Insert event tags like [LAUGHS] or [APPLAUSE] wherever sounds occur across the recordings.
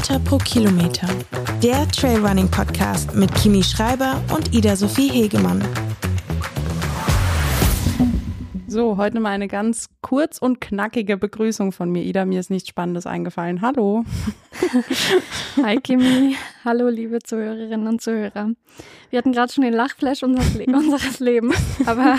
Meter pro Kilometer. Der Trailrunning Podcast mit Kimi Schreiber und Ida Sophie Hegemann. So, heute mal eine ganz kurz und knackige Begrüßung von mir. Ida, mir ist nichts Spannendes eingefallen. Hallo. [LAUGHS] Hi Kimi. Hallo, liebe Zuhörerinnen und Zuhörer. Wir hatten gerade schon den Lachflash unseres, Le [LAUGHS] unseres Lebens, aber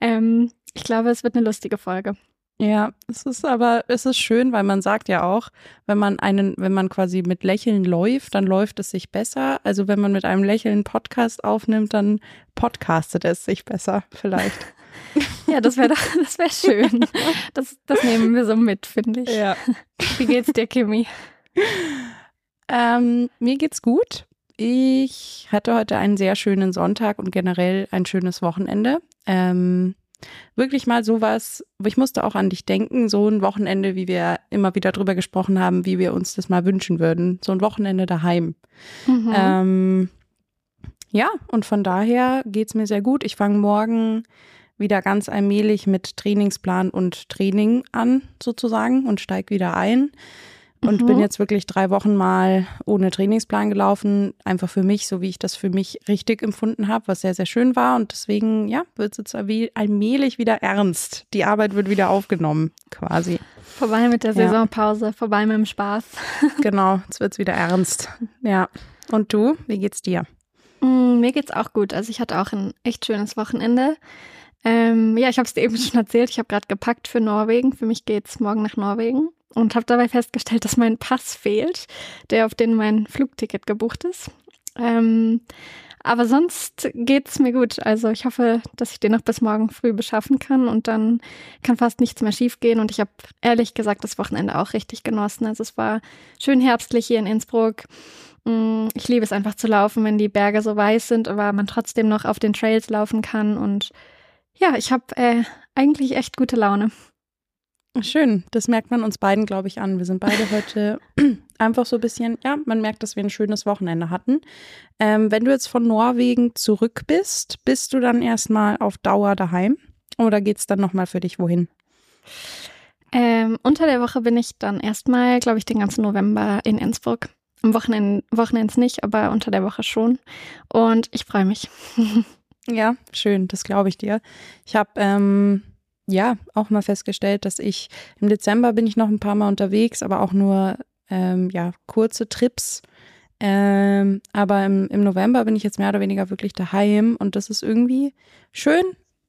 ähm, ich glaube, es wird eine lustige Folge. Ja, es ist aber, es ist schön, weil man sagt ja auch, wenn man einen, wenn man quasi mit Lächeln läuft, dann läuft es sich besser. Also wenn man mit einem Lächeln Podcast aufnimmt, dann podcastet es sich besser, vielleicht. [LAUGHS] Ja, das wäre doch, das wäre schön. Das, das nehmen wir so mit, finde ich. Ja. Wie geht's dir, Kimi? Ähm, mir geht's gut. Ich hatte heute einen sehr schönen Sonntag und generell ein schönes Wochenende. Ähm, wirklich mal sowas, ich musste auch an dich denken, so ein Wochenende, wie wir immer wieder drüber gesprochen haben, wie wir uns das mal wünschen würden. So ein Wochenende daheim. Mhm. Ähm, ja, und von daher geht's mir sehr gut. Ich fange morgen wieder ganz allmählich mit Trainingsplan und Training an, sozusagen, und steige wieder ein. Und mhm. bin jetzt wirklich drei Wochen mal ohne Trainingsplan gelaufen, einfach für mich, so wie ich das für mich richtig empfunden habe, was sehr, sehr schön war. Und deswegen, ja, wird es jetzt allmählich wieder ernst. Die Arbeit wird wieder aufgenommen, quasi. Vorbei mit der Saisonpause, ja. vorbei mit dem Spaß. [LAUGHS] genau, jetzt wird es wieder ernst. Ja. Und du, wie geht's dir? Mm, mir geht's auch gut. Also ich hatte auch ein echt schönes Wochenende. Ähm, ja, ich habe es dir eben schon erzählt. Ich habe gerade gepackt für Norwegen. Für mich geht's morgen nach Norwegen und habe dabei festgestellt, dass mein Pass fehlt, der auf den mein Flugticket gebucht ist. Ähm, aber sonst geht's mir gut. Also ich hoffe, dass ich den noch bis morgen früh beschaffen kann und dann kann fast nichts mehr schiefgehen. Und ich habe ehrlich gesagt das Wochenende auch richtig genossen. Also es war schön herbstlich hier in Innsbruck. Mm, ich liebe es einfach zu laufen, wenn die Berge so weiß sind, aber man trotzdem noch auf den Trails laufen kann. Und ja, ich habe äh, eigentlich echt gute Laune. Schön, das merkt man uns beiden, glaube ich, an. Wir sind beide heute [CLEARS THROAT] einfach so ein bisschen, ja, man merkt, dass wir ein schönes Wochenende hatten. Ähm, wenn du jetzt von Norwegen zurück bist, bist du dann erstmal auf Dauer daheim oder geht es dann nochmal für dich wohin? Ähm, unter der Woche bin ich dann erstmal, glaube ich, den ganzen November in Innsbruck. Am Wochenende, Wochenends nicht, aber unter der Woche schon. Und ich freue mich. [LAUGHS] ja, schön, das glaube ich dir. Ich habe ähm, ja auch mal festgestellt, dass ich im Dezember bin ich noch ein paar Mal unterwegs, aber auch nur ähm, ja kurze Trips. Ähm, aber im, im November bin ich jetzt mehr oder weniger wirklich daheim und das ist irgendwie schön.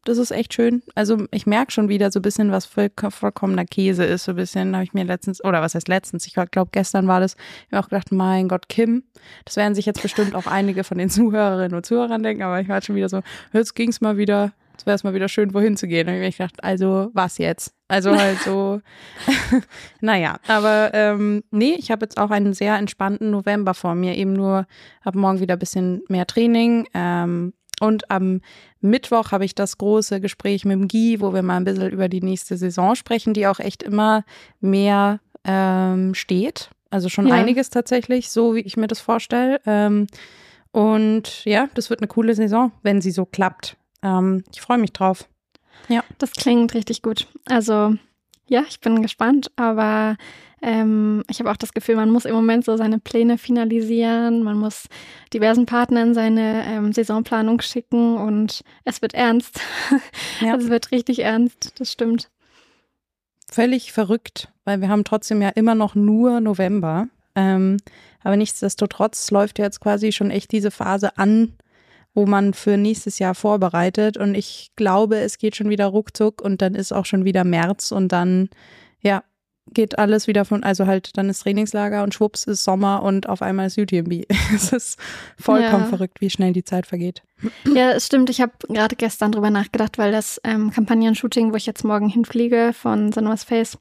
Das ist echt schön. Also ich merke schon wieder so ein bisschen, was voll, vollkommener Käse ist. So ein bisschen habe ich mir letztens, oder was heißt letztens? Ich glaube, gestern war das. Ich habe auch gedacht, mein Gott, Kim. Das werden sich jetzt bestimmt auch einige von den [LAUGHS] Zuhörerinnen und Zuhörern denken, aber ich war schon wieder so, jetzt ging es mal wieder es wäre es mal wieder schön, wohin zu gehen. Und ich gedacht, also was jetzt? Also halt so, [LAUGHS] naja, aber ähm, nee, ich habe jetzt auch einen sehr entspannten November vor mir. Eben nur ab morgen wieder ein bisschen mehr Training. Ähm, und am Mittwoch habe ich das große Gespräch mit dem Guy, wo wir mal ein bisschen über die nächste Saison sprechen, die auch echt immer mehr ähm, steht. Also schon ja. einiges tatsächlich, so wie ich mir das vorstelle. Ähm, und ja, das wird eine coole Saison, wenn sie so klappt. Ähm, ich freue mich drauf. Ja. Das klingt richtig gut. Also ja, ich bin gespannt, aber ähm, ich habe auch das Gefühl, man muss im Moment so seine Pläne finalisieren, man muss diversen Partnern seine ähm, Saisonplanung schicken und es wird ernst. Ja. [LAUGHS] es wird richtig ernst, das stimmt. Völlig verrückt, weil wir haben trotzdem ja immer noch nur November. Ähm, aber nichtsdestotrotz läuft jetzt quasi schon echt diese Phase an, wo man für nächstes Jahr vorbereitet. Und ich glaube, es geht schon wieder ruckzuck und dann ist auch schon wieder März und dann, ja, geht alles wieder von, also halt, dann ist Trainingslager und schwupps ist Sommer und auf einmal ist UTMB. [LAUGHS] es ist vollkommen ja. verrückt, wie schnell die Zeit vergeht. Ja, es stimmt. Ich habe gerade gestern drüber nachgedacht, weil das ähm, Kampagnen-Shooting, wo ich jetzt morgen hinfliege von Sonomas Face,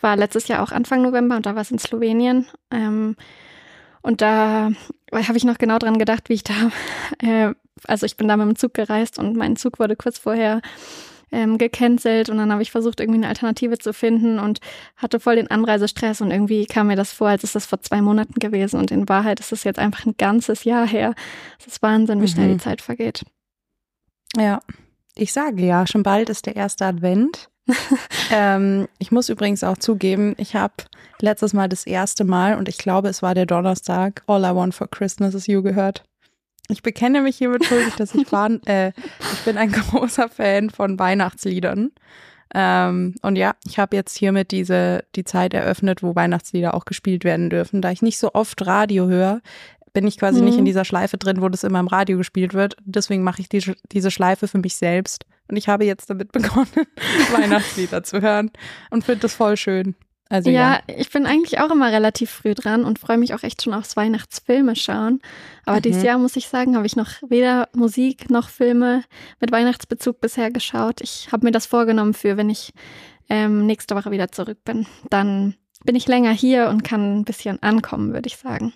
war letztes Jahr auch Anfang November und da war es in Slowenien. Ähm, und da habe ich noch genau dran gedacht, wie ich da, [LAUGHS] äh, also ich bin da mit dem Zug gereist und mein Zug wurde kurz vorher ähm, gecancelt und dann habe ich versucht, irgendwie eine Alternative zu finden und hatte voll den Anreisestress und irgendwie kam mir das vor, als ist das vor zwei Monaten gewesen und in Wahrheit ist es jetzt einfach ein ganzes Jahr her. Es ist Wahnsinn, wie mhm. schnell die Zeit vergeht. Ja, ich sage ja, schon bald ist der erste Advent. [LAUGHS] ähm, ich muss übrigens auch zugeben, ich habe letztes Mal das erste Mal, und ich glaube, es war der Donnerstag, All I Want for Christmas is You gehört. Ich bekenne mich hiermit schuldig, dass ich [LAUGHS] war, äh, ich bin ein großer Fan von Weihnachtsliedern. Ähm, und ja, ich habe jetzt hiermit diese die Zeit eröffnet, wo Weihnachtslieder auch gespielt werden dürfen. Da ich nicht so oft Radio höre, bin ich quasi mhm. nicht in dieser Schleife drin, wo das immer im Radio gespielt wird. Deswegen mache ich die, diese Schleife für mich selbst. Und ich habe jetzt damit [LAUGHS] begonnen, Weihnachtslieder zu hören und finde das voll schön. Also, ja, ja, ich bin eigentlich auch immer relativ früh dran und freue mich auch echt schon aufs Weihnachtsfilme schauen. Aber mhm. dieses Jahr muss ich sagen, habe ich noch weder Musik noch Filme mit Weihnachtsbezug bisher geschaut. Ich habe mir das vorgenommen für, wenn ich ähm, nächste Woche wieder zurück bin. Dann bin ich länger hier und kann ein bisschen ankommen, würde ich sagen.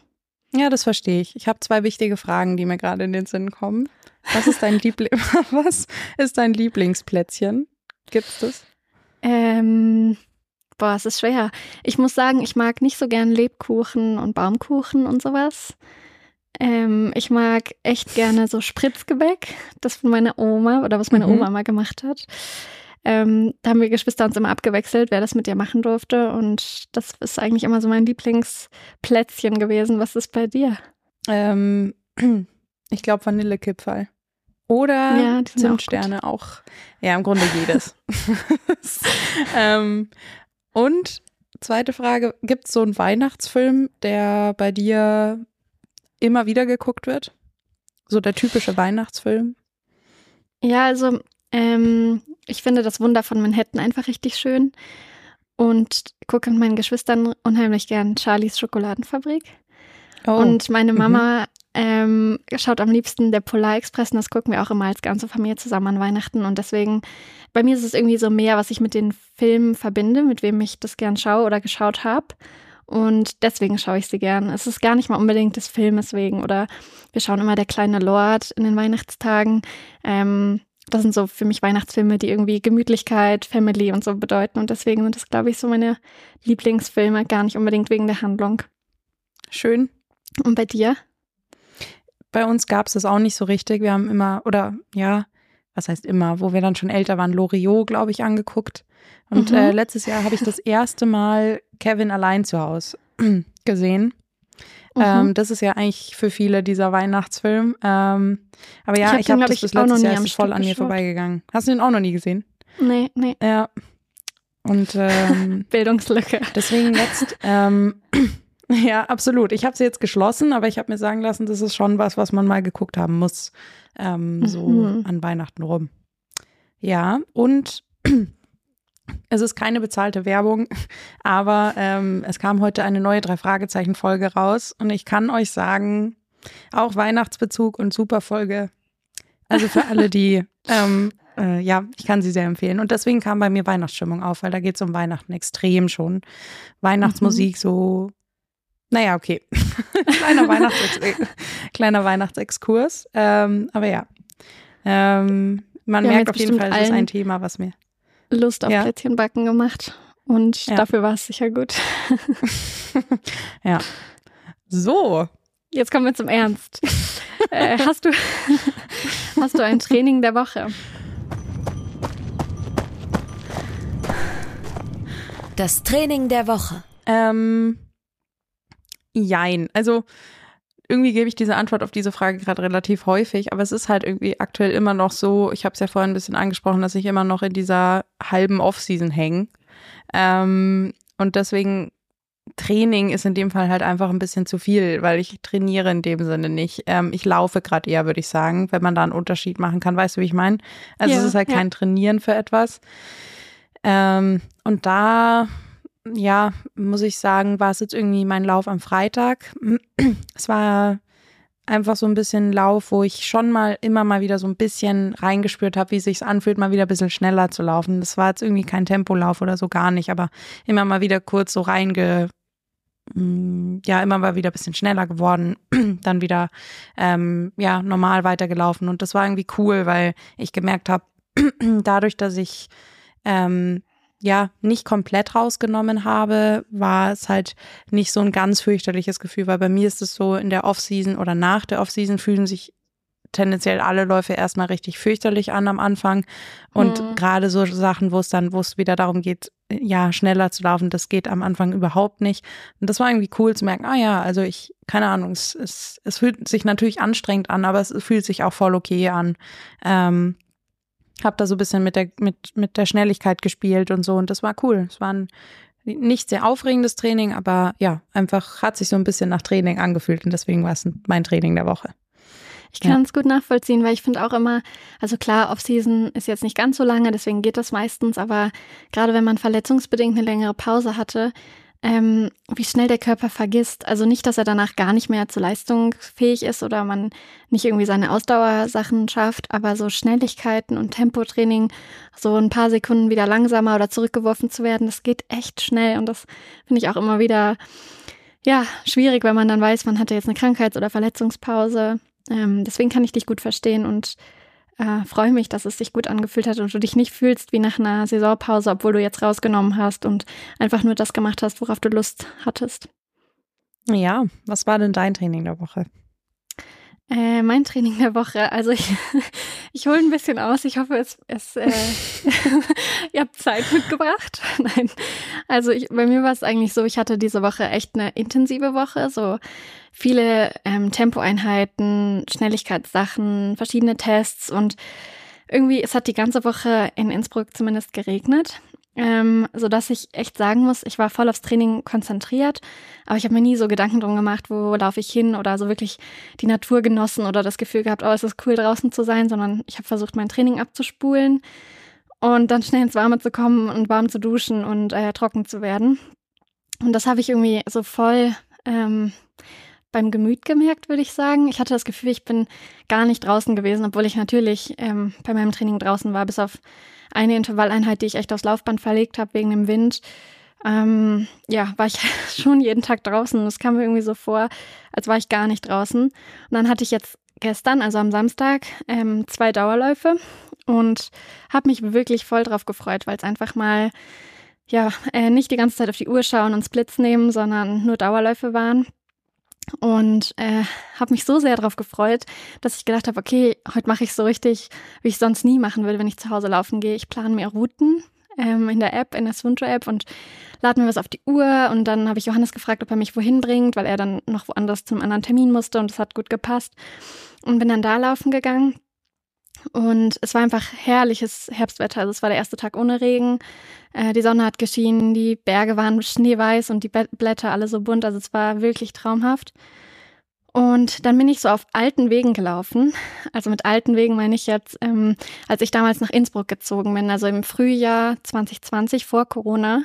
Ja, das verstehe ich. Ich habe zwei wichtige Fragen, die mir gerade in den Sinn kommen. Was ist dein Liebling [LAUGHS] was ist dein Lieblingsplätzchen? Gibt's das? Ähm, boah, es ist schwer. Ich muss sagen, ich mag nicht so gern Lebkuchen und Baumkuchen und sowas. Ähm, ich mag echt gerne so Spritzgebäck, das von meiner Oma oder was meine mhm. Oma mal gemacht hat. Ähm, da haben wir Geschwister uns immer abgewechselt, wer das mit ihr machen durfte. Und das ist eigentlich immer so mein Lieblingsplätzchen gewesen. Was ist bei dir? Ähm, [CLEARS THROAT] ich glaube Vanillekipferl. Oder ja, Zimtsterne auch, auch, Ja, im Grunde jedes. [LAUGHS] [LAUGHS] ähm, und zweite Frage: Gibt es so einen Weihnachtsfilm, der bei dir immer wieder geguckt wird? So der typische Weihnachtsfilm? Ja, also ähm, ich finde das Wunder von Manhattan einfach richtig schön und gucke mit meinen Geschwistern unheimlich gern Charlies Schokoladenfabrik. Oh. Und meine. Mama mhm. Ähm, schaut am liebsten der Polar Express und das gucken wir auch immer als ganze Familie zusammen an Weihnachten. Und deswegen, bei mir ist es irgendwie so mehr, was ich mit den Filmen verbinde, mit wem ich das gern schaue oder geschaut habe. Und deswegen schaue ich sie gern. Es ist gar nicht mal unbedingt des Filmes wegen oder wir schauen immer der kleine Lord in den Weihnachtstagen. Ähm, das sind so für mich Weihnachtsfilme, die irgendwie Gemütlichkeit, Family und so bedeuten. Und deswegen sind das, glaube ich, so meine Lieblingsfilme, gar nicht unbedingt wegen der Handlung. Schön. Und bei dir? Bei uns gab es das auch nicht so richtig. Wir haben immer, oder ja, was heißt immer, wo wir dann schon älter waren, Loriot, glaube ich, angeguckt. Und mhm. äh, letztes Jahr habe ich das erste Mal Kevin allein zu Hause [CLEARS THROAT] gesehen. Mhm. Ähm, das ist ja eigentlich für viele dieser Weihnachtsfilm. Ähm, aber ja, ich habe hab das bis letztes Jahr ist voll an mir vorbeigegangen. Hast du den auch noch nie gesehen? Nee, nee. Ja. Und ähm, [LAUGHS] Bildungslücke. Deswegen jetzt, ähm, [CLEARS THROAT] [LAUGHS] ja, absolut. Ich habe sie jetzt geschlossen, aber ich habe mir sagen lassen, das ist schon was, was man mal geguckt haben muss, ähm, so mhm. an Weihnachten rum. Ja, und [CLEARS THROAT] es ist keine bezahlte Werbung, [LAUGHS] aber ähm, es kam heute eine neue Drei-Fragezeichen-Folge raus und ich kann euch sagen, auch Weihnachtsbezug und super Folge. Also für alle, die, [LAUGHS] ähm, äh, ja, ich kann sie sehr empfehlen. Und deswegen kam bei mir Weihnachtsstimmung auf, weil da geht es um Weihnachten extrem schon. Weihnachtsmusik mhm. so, naja, okay. [LAUGHS] kleiner, Weihnachtsex [LAUGHS] kleiner Weihnachtsexkurs. Ähm, aber ja. Ähm, man merkt auf jeden Fall, es ist ein Thema, was mir Lust auf ja. Plätzchenbacken gemacht. Und ja. dafür war es sicher gut. [LAUGHS] ja. So. Jetzt kommen wir zum Ernst. äh, hast, du, hast du ein Training der Woche? Das Training der Woche. Ähm, jein. Also irgendwie gebe ich diese Antwort auf diese Frage gerade relativ häufig, aber es ist halt irgendwie aktuell immer noch so, ich habe es ja vorhin ein bisschen angesprochen, dass ich immer noch in dieser halben Off-Season hänge. Ähm, und deswegen Training ist in dem Fall halt einfach ein bisschen zu viel, weil ich trainiere in dem Sinne nicht. Ähm, ich laufe gerade eher, würde ich sagen, wenn man da einen Unterschied machen kann. Weißt du, wie ich meine? Also ja, es ist halt ja. kein Trainieren für etwas. Ähm, und da ja, muss ich sagen, war es jetzt irgendwie mein Lauf am Freitag. [CLEARS THROAT] Es war einfach so ein bisschen Lauf, wo ich schon mal immer mal wieder so ein bisschen reingespürt habe, wie es sich anfühlt, mal wieder ein bisschen schneller zu laufen. Das war jetzt irgendwie kein Tempolauf oder so gar nicht, aber immer mal wieder kurz so reinge, mm, ja, immer mal wieder ein bisschen schneller geworden, [CLEARS THROAT] dann wieder ähm, ja normal weitergelaufen und das war irgendwie cool, weil ich gemerkt habe, [CLEARS THROAT] dadurch, dass ich ähm, ja nicht komplett rausgenommen habe, war es halt nicht so ein ganz fürchterliches Gefühl, weil bei mir ist es so in der Offseason oder nach der Offseason fühlen sich tendenziell alle Läufe erstmal richtig fürchterlich an am Anfang. Und mhm. gerade so Sachen, wo es dann, wo es wieder darum geht, ja, schneller zu laufen, das geht am Anfang überhaupt nicht. Und das war irgendwie cool zu merken, ah ja, also ich, keine Ahnung, es, es, es fühlt sich natürlich anstrengend an, aber es fühlt sich auch voll okay an. Ähm, hab da so ein bisschen mit der, mit, mit der Schnelligkeit gespielt und so und das war cool. Es war ein nicht sehr aufregendes Training, aber ja, einfach hat sich so ein bisschen nach Training angefühlt und deswegen war es mein Training der Woche. Ich kann es ja. gut nachvollziehen, weil ich finde auch immer, also klar, Off-Season ist jetzt nicht ganz so lange, deswegen geht das meistens, aber gerade wenn man verletzungsbedingt eine längere Pause hatte, ähm, wie schnell der Körper vergisst. Also nicht, dass er danach gar nicht mehr zur Leistung fähig ist oder man nicht irgendwie seine Ausdauersachen schafft, aber so Schnelligkeiten und Tempotraining, so ein paar Sekunden wieder langsamer oder zurückgeworfen zu werden, das geht echt schnell und das finde ich auch immer wieder ja schwierig, wenn man dann weiß, man hatte jetzt eine Krankheits- oder Verletzungspause. Ähm, deswegen kann ich dich gut verstehen und äh, freue mich, dass es sich gut angefühlt hat und du dich nicht fühlst wie nach einer Saisonpause, obwohl du jetzt rausgenommen hast und einfach nur das gemacht hast, worauf du Lust hattest. Ja, was war denn dein Training der Woche? Äh, mein Training der Woche, also ich, [LAUGHS] ich hole ein bisschen aus. Ich hoffe, es, es äh, [LAUGHS] [LAUGHS] ihr habt Zeit mitgebracht. Nein, also ich, bei mir war es eigentlich so, ich hatte diese Woche echt eine intensive Woche, so viele ähm, Tempoeinheiten, Schnelligkeitssachen, verschiedene Tests und irgendwie, es hat die ganze Woche in Innsbruck zumindest geregnet ähm, so dass ich echt sagen muss, ich war voll aufs Training konzentriert, aber ich habe mir nie so Gedanken drum gemacht, wo laufe ich hin oder so wirklich die Natur genossen oder das Gefühl gehabt, oh, es ist cool draußen zu sein, sondern ich habe versucht, mein Training abzuspulen und dann schnell ins Warme zu kommen und warm zu duschen und äh, trocken zu werden. Und das habe ich irgendwie so voll ähm, beim Gemüt gemerkt, würde ich sagen. Ich hatte das Gefühl, ich bin gar nicht draußen gewesen, obwohl ich natürlich ähm, bei meinem Training draußen war, bis auf eine Intervalleinheit, die ich echt aufs Laufband verlegt habe wegen dem Wind. Ähm, ja, war ich [LAUGHS] schon jeden Tag draußen. Es kam mir irgendwie so vor, als war ich gar nicht draußen. Und dann hatte ich jetzt gestern, also am Samstag, ähm, zwei Dauerläufe und habe mich wirklich voll drauf gefreut, weil es einfach mal ja äh, nicht die ganze Zeit auf die Uhr schauen und Splits nehmen, sondern nur Dauerläufe waren. Und äh, habe mich so sehr darauf gefreut, dass ich gedacht habe, okay, heute mache ich so richtig, wie ich sonst nie machen würde, wenn ich zu Hause laufen gehe. Ich plane mir Routen ähm, in der App, in der Swinto-App und lade mir was auf die Uhr. Und dann habe ich Johannes gefragt, ob er mich wohin bringt, weil er dann noch woanders zum anderen Termin musste und es hat gut gepasst. Und bin dann da laufen gegangen. Und es war einfach herrliches Herbstwetter. Also es war der erste Tag ohne Regen. Äh, die Sonne hat geschienen, die Berge waren schneeweiß und die Blätter alle so bunt. Also es war wirklich traumhaft. Und dann bin ich so auf alten Wegen gelaufen. Also mit alten Wegen meine ich jetzt, ähm, als ich damals nach Innsbruck gezogen bin, also im Frühjahr 2020 vor Corona,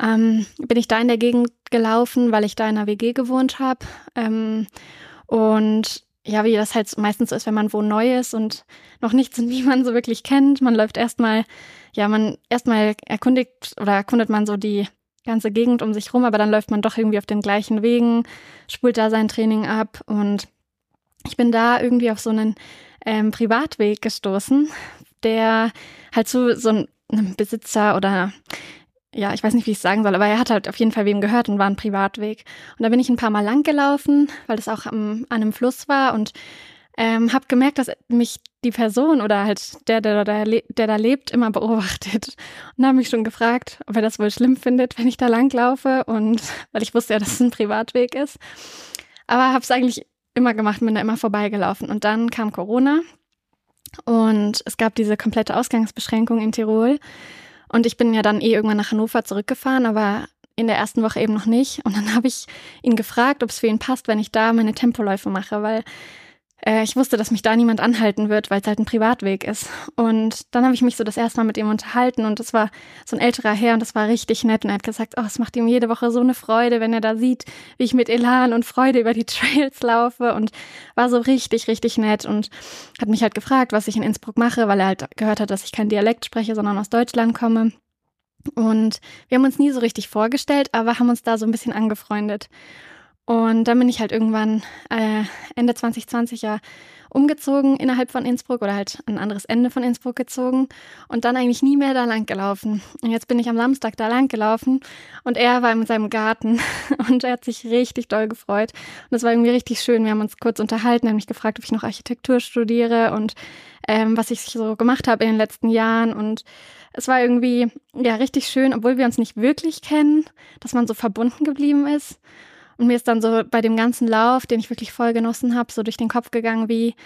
ähm, bin ich da in der Gegend gelaufen, weil ich da in einer WG gewohnt habe. Ähm, und ja, wie das halt meistens so ist, wenn man wo neu ist und noch nichts und [LAUGHS] niemanden so wirklich kennt. Man läuft erstmal, ja, man erstmal erkundigt oder erkundet man so die ganze Gegend um sich rum, aber dann läuft man doch irgendwie auf den gleichen Wegen, spult da sein Training ab und ich bin da irgendwie auf so einen ähm, Privatweg gestoßen, der halt zu so einem Besitzer oder ja, ich weiß nicht, wie ich es sagen soll, aber er hat halt auf jeden Fall wem gehört und war ein Privatweg. Und da bin ich ein paar Mal lang gelaufen, weil das auch am, an einem Fluss war und ähm, habe gemerkt, dass mich die Person oder halt der, der, der, der da lebt, immer beobachtet. Und habe mich schon gefragt, ob er das wohl schlimm findet, wenn ich da langlaufe. Und weil ich wusste ja, dass es ein Privatweg ist. Aber habe es eigentlich immer gemacht, bin da immer vorbeigelaufen. Und dann kam Corona und es gab diese komplette Ausgangsbeschränkung in Tirol. Und ich bin ja dann eh irgendwann nach Hannover zurückgefahren, aber in der ersten Woche eben noch nicht. Und dann [LAUGHS] habe ich ihn gefragt, ob es für ihn passt, wenn ich da meine Tempoläufe mache, weil äh, ich wusste, dass mich da niemand anhalten wird, weil es halt ein Privatweg ist. Und dann habe ich mich so das erste Mal mit ihm unterhalten und das war so ein älterer Herr und das war richtig nett. Und er hat gesagt, oh, es macht ihm jede Woche so eine Freude, wenn er da sieht, wie ich mit Elan und Freude über die [LAUGHS] Trails laufe und war so richtig, richtig nett und hat mich halt gefragt, was ich in Innsbruck mache, weil er halt gehört hat, dass ich kein Dialekt spreche, sondern aus Deutschland komme. Und wir haben uns nie so richtig vorgestellt, aber haben uns da so ein bisschen angefreundet. Und dann bin ich halt irgendwann äh, Ende 2020 ja umgezogen innerhalb von Innsbruck oder halt ein anderes Ende von Innsbruck gezogen und dann eigentlich nie mehr da lang gelaufen. Und jetzt bin ich am Samstag da lang gelaufen und er war in seinem Garten [LAUGHS] und er hat sich richtig doll gefreut. Und es war irgendwie richtig schön. Wir haben uns kurz unterhalten, er hat mich gefragt, ob ich noch Architektur studiere und ähm, was ich so gemacht habe in den letzten Jahren und es war irgendwie ja richtig schön, obwohl wir uns nicht wirklich kennen, dass man so verbunden geblieben ist. Und mir ist dann so bei dem ganzen Lauf, den ich wirklich voll genossen habe, so durch den Kopf gegangen, wie,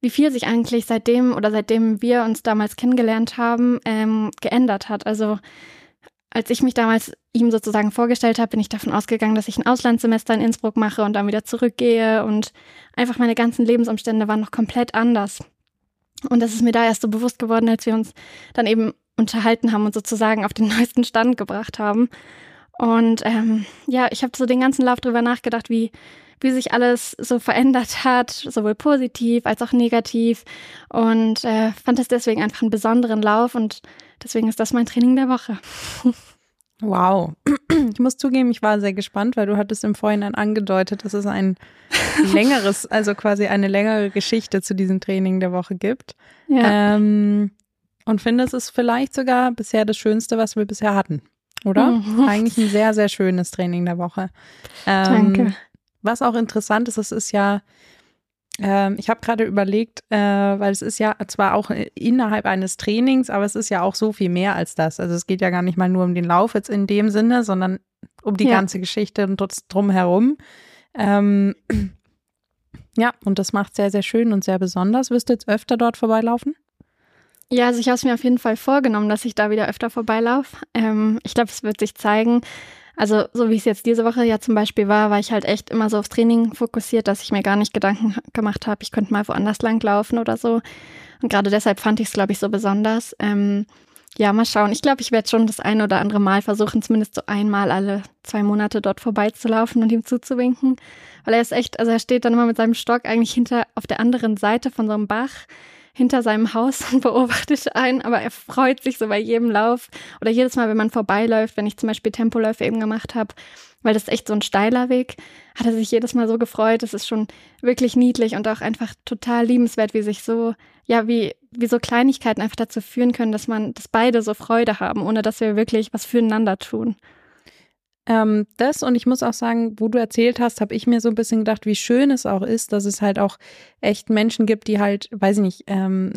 wie viel sich eigentlich seitdem oder seitdem wir uns damals kennengelernt haben, ähm, geändert hat. Also als ich mich damals ihm sozusagen vorgestellt habe, bin ich davon ausgegangen, dass ich ein Auslandssemester in Innsbruck mache und dann wieder zurückgehe und einfach meine ganzen Lebensumstände waren noch komplett anders. Und das ist mir da erst so bewusst geworden, als wir uns dann eben unterhalten haben und sozusagen auf den [LAUGHS] neuesten Stand gebracht haben. Und ähm, ja, ich habe so den ganzen Lauf drüber nachgedacht, wie, wie sich alles so verändert hat, sowohl positiv als auch negativ. Und äh, fand es deswegen einfach einen besonderen Lauf und deswegen ist das mein Training der Woche. Wow. [CLEARS THROAT] Ich muss zugeben, ich war sehr gespannt, weil du hattest im Vorhinein angedeutet, dass es ein [LAUGHS] längeres, also quasi eine längere Geschichte zu diesem Training der Woche gibt. Ja. Ähm, und finde, es ist vielleicht sogar bisher das Schönste, was wir bisher hatten oder? Mhm. Eigentlich ein sehr, sehr schönes Training der Woche. Ähm, Danke. Was auch interessant ist, es ist ja, ähm, ich habe gerade überlegt, äh, weil es ist ja zwar auch innerhalb eines Trainings, aber es ist ja auch so viel mehr als das. Also es geht ja gar nicht mal nur um den Lauf jetzt in dem Sinne, sondern um die ja. ganze Geschichte und drumherum. Ähm, [CLEARS THROAT] ja, und das macht sehr, sehr schön und sehr besonders. Wirst du jetzt öfter dort vorbeilaufen? Ja, also ich habe es mir auf jeden Fall vorgenommen, dass ich da wieder öfter vorbeilaufe. Ähm, ich glaube, es wird sich zeigen. Also so wie es jetzt diese Woche ja zum Beispiel war, war ich halt echt immer so aufs Training fokussiert, dass ich mir gar nicht Gedanken gemacht habe, ich könnte mal woanders langlaufen oder so. Und gerade deshalb fand ich es, glaube ich, so besonders. Ähm, ja, mal schauen. Ich glaube, ich werde schon das ein oder andere Mal versuchen, zumindest so einmal alle zwei Monate dort vorbeizulaufen und ihm zuzuwinken. Weil er ist echt, also er steht dann immer mit seinem Stock eigentlich hinter auf der anderen Seite von so einem Bach hinter seinem Haus [LAUGHS] und beobachtet einen, aber er freut sich so bei jedem Lauf oder jedes Mal, wenn man vorbeiläuft, wenn ich zum Beispiel Tempoläufe eben gemacht habe, weil das ist echt so ein steiler Weg, hat er sich jedes Mal so gefreut. Das ist schon wirklich niedlich und auch einfach total liebenswert, wie sich so, ja, wie, wie so Kleinigkeiten einfach dazu führen können, dass man, dass beide so Freude haben, ohne dass wir wirklich was füreinander tun. Ähm, das und ich muss auch sagen, wo du erzählt hast, habe ich mir so ein bisschen gedacht, wie schön es auch ist, dass es halt auch echt Menschen gibt, die halt, weiß ich nicht, ähm,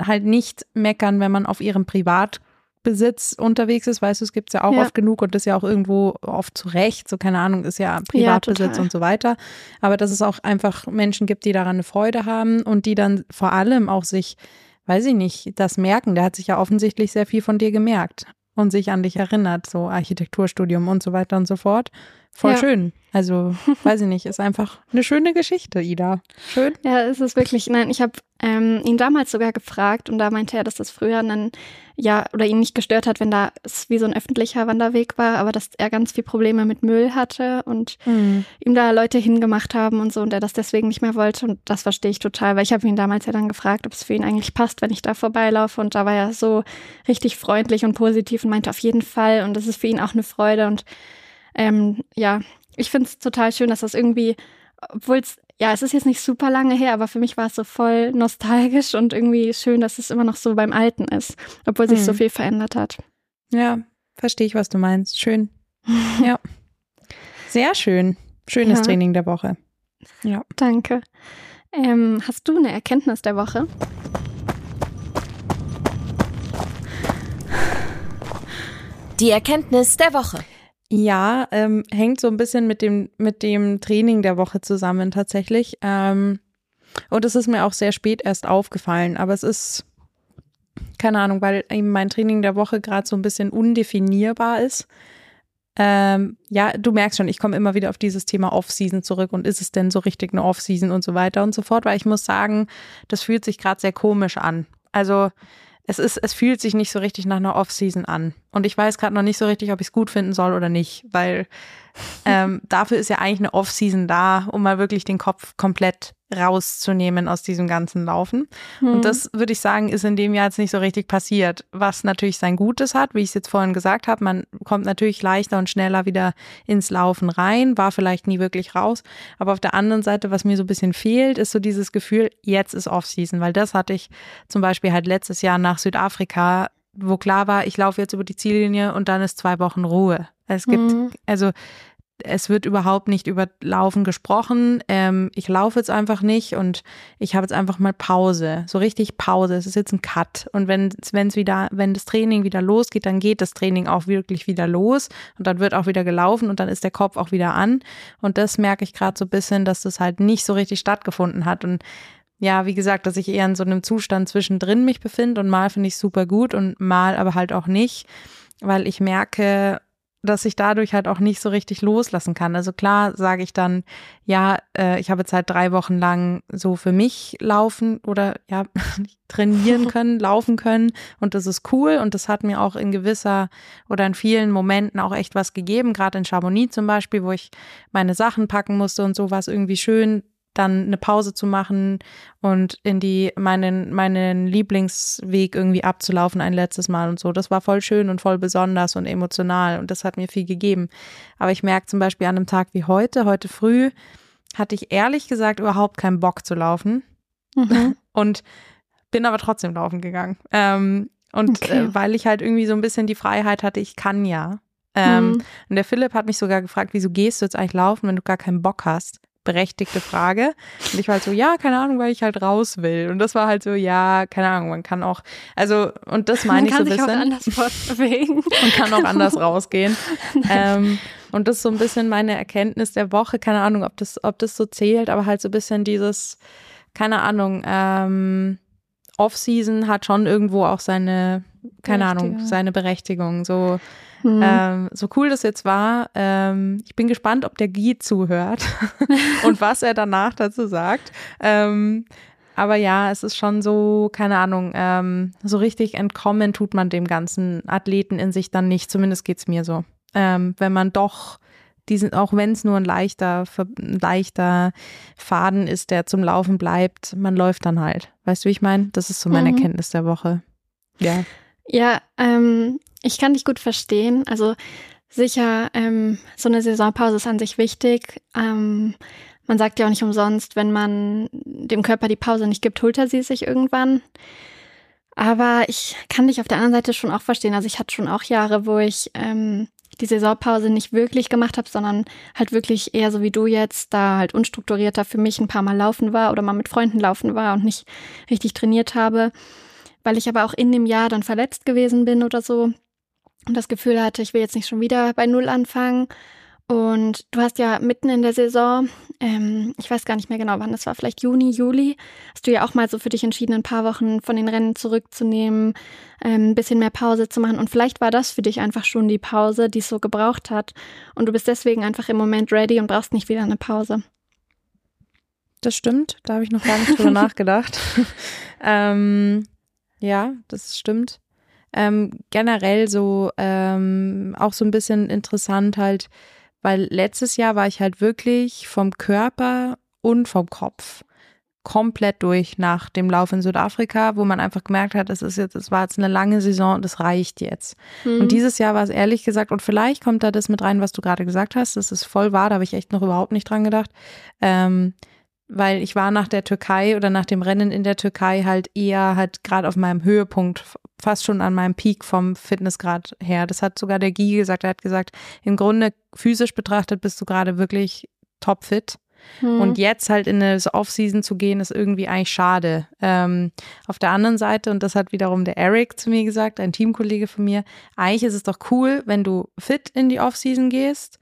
halt nicht meckern, wenn man auf ihrem Privatbesitz unterwegs ist. Weißt du, es gibt es ja auch ja. oft genug und das ist ja auch irgendwo oft zu Recht, so keine Ahnung, ist ja Privatbesitz ja, und so weiter. Aber dass es auch einfach Menschen gibt, die daran eine Freude haben und die dann vor allem auch sich weiß ich nicht, das merken. Der hat sich ja offensichtlich sehr viel von dir gemerkt und sich an dich erinnert, so Architekturstudium und so weiter und so fort. Voll ja. schön. Also, [LAUGHS] weiß ich nicht, ist einfach eine schöne Geschichte, Ida. Schön. Ja, es ist wirklich, nein, ich habe ähm, ihn damals sogar gefragt und da meinte er, dass das früher dann, ja, oder ihn nicht gestört hat, wenn da es wie so ein öffentlicher Wanderweg war, aber dass er ganz viel Probleme mit Müll hatte und mhm. ihm da Leute hingemacht haben und so und er das deswegen nicht mehr wollte und das verstehe ich total, weil ich habe ihn damals ja dann gefragt, ob es für ihn eigentlich passt, wenn ich da vorbeilaufe und da war er so richtig freundlich und positiv und meinte auf jeden Fall und das ist für ihn auch eine Freude und ähm, ja, ich finde es total schön, dass das irgendwie, obwohl es, ja, es ist jetzt nicht super lange her, aber für mich war es so voll nostalgisch und irgendwie schön, dass es immer noch so beim Alten ist, obwohl sich mhm. so viel verändert hat. Ja, verstehe ich, was du meinst. Schön. [LAUGHS] ja. Sehr schön. Schönes ja. Training der Woche. Ja. Danke. Ähm, hast du eine Erkenntnis der Woche? Die Erkenntnis der Woche. Ja, ähm, hängt so ein bisschen mit dem, mit dem Training der Woche zusammen tatsächlich. Ähm, und es ist mir auch sehr spät erst aufgefallen, aber es ist, keine Ahnung, weil eben mein Training der Woche gerade so ein bisschen undefinierbar ist. Ähm, ja, du merkst schon, ich komme immer wieder auf dieses Thema Off-Season zurück und ist es denn so richtig eine Off-Season und so weiter und so fort, weil ich muss sagen, das fühlt sich gerade sehr komisch an. Also es ist, es fühlt sich nicht so richtig nach einer Off-Season an. Und ich weiß gerade noch nicht so richtig, ob ich es gut finden soll oder nicht, weil [LAUGHS] ähm, dafür ist ja eigentlich eine Off-Season da, um mal wirklich den Kopf komplett rauszunehmen aus diesem ganzen Laufen. Mhm. Und das würde ich sagen, ist in dem Jahr jetzt nicht so richtig passiert, was natürlich sein Gutes hat, wie ich es jetzt vorhin gesagt habe. Man kommt natürlich leichter und schneller wieder ins Laufen rein, war vielleicht nie wirklich raus. Aber auf der anderen Seite, was mir so ein bisschen fehlt, ist so dieses Gefühl, jetzt ist Off-Season, weil das hatte ich zum Beispiel halt letztes Jahr nach Südafrika wo klar war, ich laufe jetzt über die Ziellinie und dann ist zwei Wochen Ruhe. Es gibt, mhm. also es wird überhaupt nicht über Laufen gesprochen. Ähm, ich laufe jetzt einfach nicht und ich habe jetzt einfach mal Pause. So richtig Pause. Es ist jetzt ein Cut. Und wenn es wieder, wenn das Training wieder losgeht, dann geht das Training auch wirklich wieder los und dann wird auch wieder gelaufen und dann ist der Kopf auch wieder an. Und das merke ich gerade so ein bisschen, dass das halt nicht so richtig stattgefunden hat. Und ja, wie gesagt, dass ich eher in so einem Zustand zwischendrin mich befinde und mal finde ich super gut und mal aber halt auch nicht, weil ich merke, dass ich dadurch halt auch nicht so richtig loslassen kann. Also klar sage ich dann, ja, äh, ich habe jetzt halt drei Wochen lang so für mich laufen oder ja, [LAUGHS] trainieren [LAUGHS] können, laufen können und das ist cool und das hat mir auch in gewisser oder in vielen Momenten auch echt was gegeben, gerade in Chamonix zum Beispiel, wo ich meine Sachen packen musste und so war es irgendwie schön, dann eine Pause zu machen und in die meinen meinen Lieblingsweg irgendwie abzulaufen ein letztes Mal und so. Das war voll schön und voll besonders und emotional und das hat mir viel gegeben. Aber ich merke zum Beispiel an einem Tag wie heute, heute früh, hatte ich ehrlich gesagt überhaupt keinen Bock zu laufen mhm. [LAUGHS] und bin aber trotzdem laufen gegangen. Ähm, und okay. äh, weil ich halt irgendwie so ein bisschen die Freiheit hatte, ich kann ja. Ähm, mhm. Und der Philipp hat mich sogar gefragt, wieso gehst du jetzt eigentlich laufen, wenn du gar keinen Bock hast? Berechtigte Frage. Und ich war halt so, ja, keine Ahnung, weil ich halt raus will. Und das war halt so, ja, keine Ahnung, man kann auch, also, und das meine ich so ein bisschen. Man kann sich auch anders [LAUGHS] fortbewegen. Und kann auch anders rausgehen. [LAUGHS] ähm, und das ist so ein bisschen meine Erkenntnis der Woche. Keine Ahnung, ob das, ob das so zählt, aber halt so ein bisschen dieses, keine Ahnung, ähm, Off-Season hat schon irgendwo auch seine, keine Ahnung, seine Berechtigung. So, hm. Ähm, so cool das jetzt war, ähm, ich bin gespannt, ob der Guy zuhört [LAUGHS] und was er danach dazu sagt. Ähm, aber ja, es ist schon so, keine Ahnung, ähm, so richtig entkommen tut man dem ganzen Athleten in sich dann nicht. Zumindest geht es mir so. Ähm, wenn man doch diesen, auch wenn es nur ein leichter, ein leichter Faden ist, der zum Laufen bleibt, man läuft dann halt. Weißt du, wie ich meine? Das ist so meine mhm. Erkenntnis der Woche. Ja. Ja, ähm, ich kann dich gut verstehen. Also sicher, ähm, so eine Saisonpause ist an sich wichtig. Ähm, man sagt ja auch nicht umsonst, wenn man dem Körper die Pause nicht gibt, holt er sie sich irgendwann. Aber ich kann dich auf der anderen Seite schon auch verstehen. Also ich hatte schon auch Jahre, wo ich ähm, die Saisonpause nicht wirklich gemacht habe, sondern halt wirklich eher so wie du jetzt, da halt unstrukturierter für mich ein paar Mal laufen war oder mal mit Freunden laufen war und nicht richtig trainiert habe. Weil ich aber auch in dem Jahr dann verletzt gewesen bin oder so und das Gefühl hatte, ich will jetzt nicht schon wieder bei Null anfangen. Und du hast ja mitten in der Saison, ähm, ich weiß gar nicht mehr genau wann, das war vielleicht Juni, Juli, hast du ja auch mal so für dich entschieden, ein paar Wochen von den Rennen zurückzunehmen, ähm, ein bisschen mehr Pause zu machen. Und vielleicht war das für dich einfach schon die Pause, die es so gebraucht hat. Und du bist deswegen einfach im Moment ready und brauchst nicht wieder eine Pause. Das stimmt, da habe ich noch gar nicht drüber [LAUGHS] nachgedacht. [LAUGHS] ähm, ja, das stimmt. Ähm, generell so ähm, auch so ein bisschen interessant halt, weil letztes Jahr war ich halt wirklich vom Körper und vom Kopf komplett durch nach dem Lauf in Südafrika, wo man einfach gemerkt hat, es ist jetzt, es war jetzt eine lange Saison und es reicht jetzt. Mhm. Und dieses Jahr war es ehrlich gesagt, und vielleicht kommt da das mit rein, was du gerade gesagt hast, das ist voll wahr, da habe ich echt noch überhaupt nicht dran gedacht. Ähm, weil ich war nach der Türkei oder nach dem Rennen in der Türkei halt eher halt gerade auf meinem Höhepunkt, fast schon an meinem Peak vom Fitnessgrad her. Das hat sogar der Guy gesagt. Er hat gesagt, im Grunde physisch betrachtet bist du gerade wirklich topfit. Hm. Und jetzt halt in eine Off-Season zu gehen, ist irgendwie eigentlich schade. Ähm, auf der anderen Seite, und das hat wiederum der Eric zu mir gesagt, ein Teamkollege von mir, eigentlich ist es doch cool, wenn du fit in die Off-Season gehst